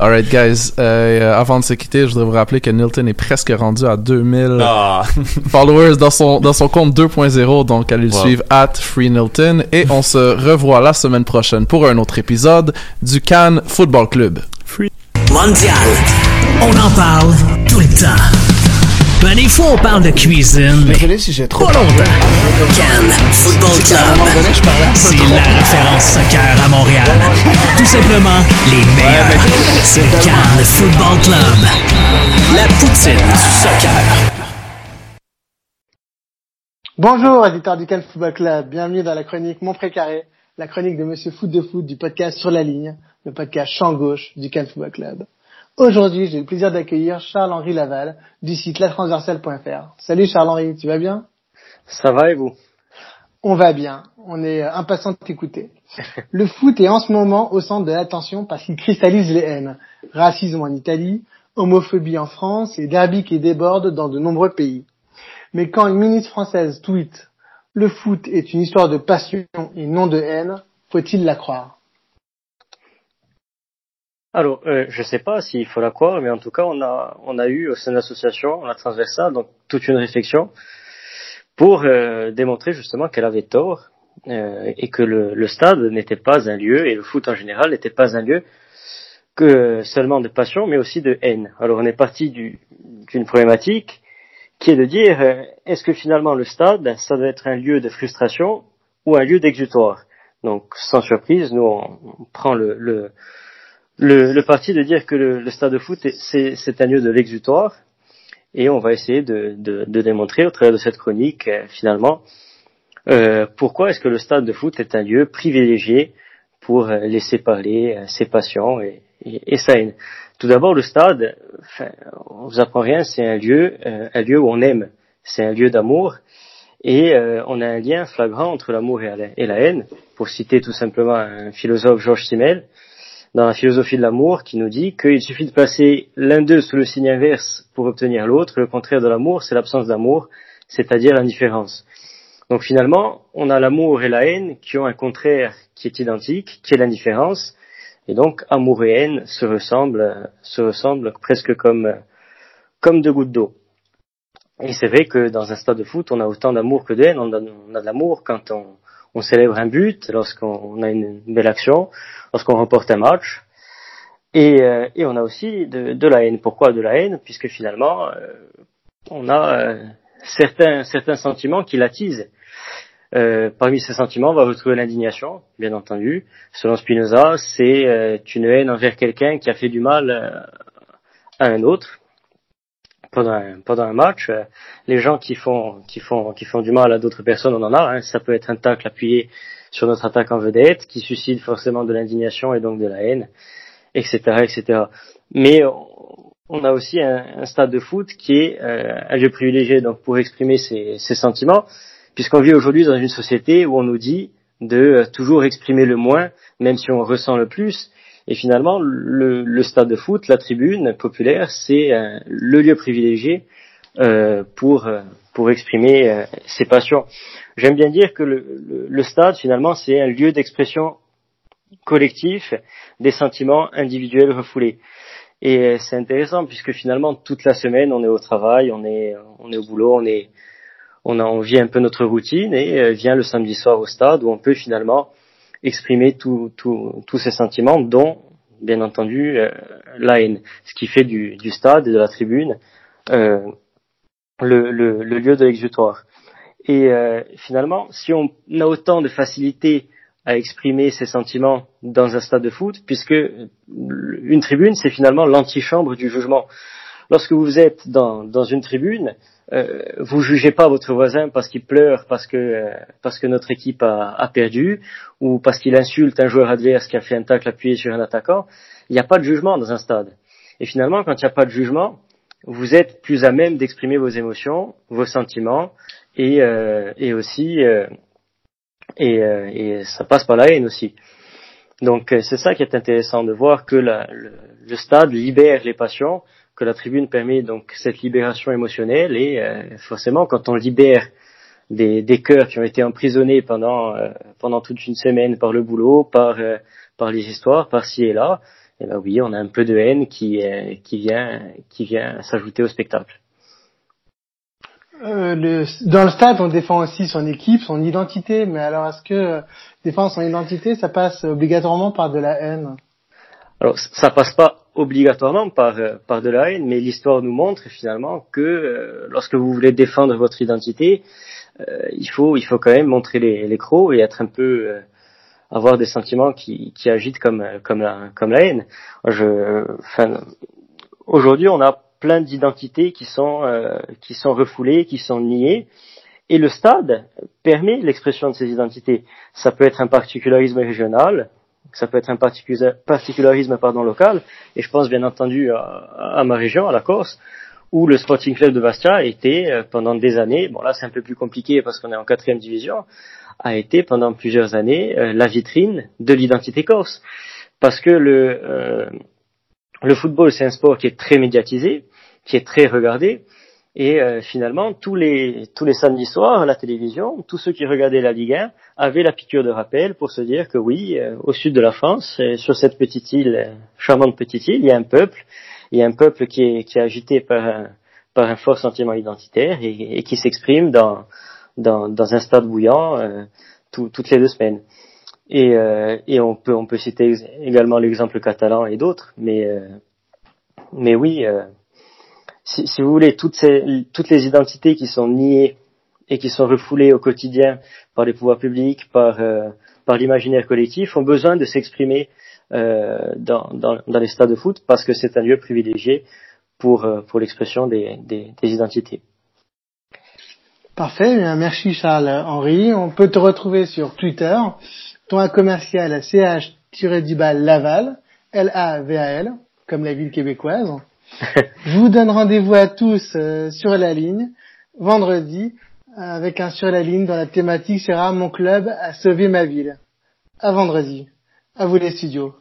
Alright, guys. Euh, avant de se quitter, je voudrais vous rappeler que Nilton est presque rendu à 2000 Ah. followers dans son, dans son compte 2.0. Donc, allez le Wow. suivre at FreeNilton. Et on se revoit la semaine prochaine pour un autre épisode du Cannes Football Club. Mondial. On en parle tout le temps. Ben, des fois, on parle de cuisine, mais Désolé si j'ai trop pas longtemps. Cannes Football Club. C'est la référence soccer à Montréal. Tout simplement, les meilleurs. C'est Cannes Football Club. La poutine du soccer. Bonjour, éditeur du Cannes Football Club. Bienvenue dans la chronique Mon Précaré, la chronique de Monsieur Foot de Foot du podcast Sur la Ligne, le podcast champ gauche du Cannes Football Club. Aujourd'hui, j'ai le plaisir d'accueillir Charles-Henri Laval du site latransversale.fr. Salut Charles-Henri, tu vas bien? Ça va et vous? On va bien. On est euh, impatient de t'écouter. Le foot est en ce moment au centre de l'attention parce qu'il cristallise les haines. Racisme en Italie, homophobie en France et derby qui déborde dans de nombreux pays. Mais quand une ministre française tweet « Le foot est une histoire de passion et non de haine », faut-il la croire? Alors, euh, je sais pas s'il faut la croire, mais en tout cas, on a, on a eu au sein de l'association, la transversale, donc toute une réflexion pour euh, démontrer justement qu'elle avait tort euh, et que le, le stade n'était pas un lieu, et le foot en général n'était pas un lieu que seulement de passion, mais aussi de haine. Alors, on est parti du- d'une problématique qui est de dire, euh, est-ce que finalement le stade, ça doit être un lieu de frustration ou un lieu d'exutoire? Donc, sans surprise, nous, on, on prend le, le, le, le parti de dire que le, le stade de foot, est- c'est un lieu de l'exutoire, et on va essayer de, de, de démontrer au travers de cette chronique, euh, finalement, euh, pourquoi est-ce que le stade de foot est un lieu privilégié pour euh, laisser parler euh, ses passions et, sa haine. Tout d'abord, le stade, enfin, on vous apprend rien, c'est un lieu, un lieu où on aime, c'est un lieu d'amour, et euh, on a un lien flagrant entre l'amour et la, et la haine. Pour citer tout simplement un philosophe, Georges Simmel, dans la philosophie de l'amour, qui nous dit qu'il suffit de placer l'un d'eux sous le signe inverse pour obtenir l'autre. Le contraire de l'amour, c'est l'absence d'amour, c'est-à-dire l'indifférence. Donc finalement, on a l'amour et la haine qui ont un contraire qui est identique, qui est l'indifférence. Et donc, amour et haine se ressemblent, se ressemblent presque comme, comme deux gouttes d'eau. Et c'est vrai que dans un stade de foot, on a autant d'amour que de haine. On a de l'amour quand on, on célèbre un but, lorsqu'on a une belle action, lorsqu'on remporte un match. Et, euh, on a aussi de, la haine. Pourquoi de la haine? Puisque finalement, euh, on a euh, certains, sentiments qui l'attisent. Parmi ces sentiments, on va retrouver l'indignation, bien entendu. Selon Spinoza, c'est une haine envers quelqu'un qui a fait du mal à un autre pendant un, pendant un match. euh, les gens qui font qui font qui font du mal à d'autres personnes, on en a. hein. ça peut être un tacle appuyé sur notre attaque en vedette, qui suscite forcément de l'indignation et donc de la haine, etc., etc. Mais on- a aussi un, un stade de foot qui est euh, un lieu privilégié donc pour exprimer ses, ses sentiments, puisqu'on vit aujourd'hui dans une société où on nous dit de euh, toujours exprimer le moins, même si on ressent le plus. Et finalement, le, le stade de foot, la tribune populaire, c'est euh, le lieu privilégié euh, pour euh, pour exprimer euh, ses passions. J'aime bien dire que le, le, le stade, finalement, c'est un lieu d'expression collectif des sentiments individuels refoulés. Et euh, c'est intéressant puisque finalement toute la semaine on est au travail, on est on est au boulot, on est on a on vit un peu notre routine et euh, vient le samedi soir au stade où on peut finalement exprimer tous ces sentiments, dont bien entendu euh, la haine, ce qui fait du, du stade et de la tribune euh, le, le, le lieu de l'exutoire. Et euh, finalement, si on a autant de facilité à exprimer ses sentiments dans un stade de foot, puisque une tribune, c'est finalement l'antichambre du jugement. Lorsque vous êtes dans, dans une tribune, euh, vous jugez pas votre voisin parce qu'il pleure parce que euh, parce que notre équipe a, a perdu ou parce qu'il insulte un joueur adverse qui a fait un tacle appuyé sur un attaquant. Il n'y a pas de jugement dans un stade. Et finalement, quand il n'y a pas de jugement, vous êtes plus à même d'exprimer vos émotions, vos sentiments et euh, et aussi euh, et, euh, et ça passe par la haine aussi. Donc euh, c'est ça qui est intéressant de voir que le, le stade libère les passions que la tribune permet donc cette libération émotionnelle et euh, forcément quand on libère des, des cœurs qui ont été emprisonnés pendant euh, pendant toute une semaine par le boulot, par par les histoires, par ci et là, et eh ben oui, on a un peu de haine qui qui vient qui vient s'ajouter au spectacle. Euh, le, dans le stade, on défend aussi son équipe, son identité. Mais alors, est-ce que défendre son identité, ça passe obligatoirement par de la haine? Alors, ça passe pas obligatoirement par euh, par de la haine, mais l'histoire nous montre finalement que euh, lorsque vous voulez défendre votre identité, il faut il faut quand même montrer les, les crocs et être un peu avoir des sentiments qui, qui agitent comme comme la comme la haine. Enfin, aujourd'hui, on a plein d'identités qui sont euh, qui sont refoulées, qui sont niées. Et le stade permet l'expression de ces identités. Ça peut être un particularisme régional, ça peut être un particularisme pardon local. Et je pense bien entendu à, ma région, à la Corse, où le Sporting Club de Bastia a été euh, pendant des années. Bon là c'est un peu plus compliqué parce qu'on est en quatrième division a été pendant plusieurs années euh, la vitrine de l'identité corse. Parce que le, le football, c'est un sport qui est très médiatisé, qui est très regardé. Et euh, finalement, tous les tous les samedis soirs à la télévision, tous ceux qui regardaient la Ligue 1 avaient la piqûre de rappel pour se dire que oui, euh, au sud de la France, euh, sur cette petite île, charmante petite île, il y a un peuple, il y a un peuple qui est qui est agité par un par un fort sentiment identitaire et, et qui s'exprime dans, dans dans un stade bouillant toutes les deux semaines. Et et on peut on peut citer également l'exemple catalan et d'autres, mais mais oui si, si, vous voulez, toutes, ces, toutes les identités qui sont niées et qui sont refoulées au quotidien par les pouvoirs publics, par, euh, par l'imaginaire collectif, ont besoin de s'exprimer euh, dans, dans, dans, les stades de foot parce que c'est un lieu privilégié pour, euh, pour l'expression des, des, des, identités. Parfait, merci Charles-Henri. On peut te retrouver sur Twitter, ton commercial ch-laval, L-A-V-A-L, comme la ville québécoise. Je vous donne rendez-vous à tous euh, sur la ligne vendredi avec un sur la ligne dont la thématique sera mon club a sauvé ma ville. À vendredi. À vous les studios.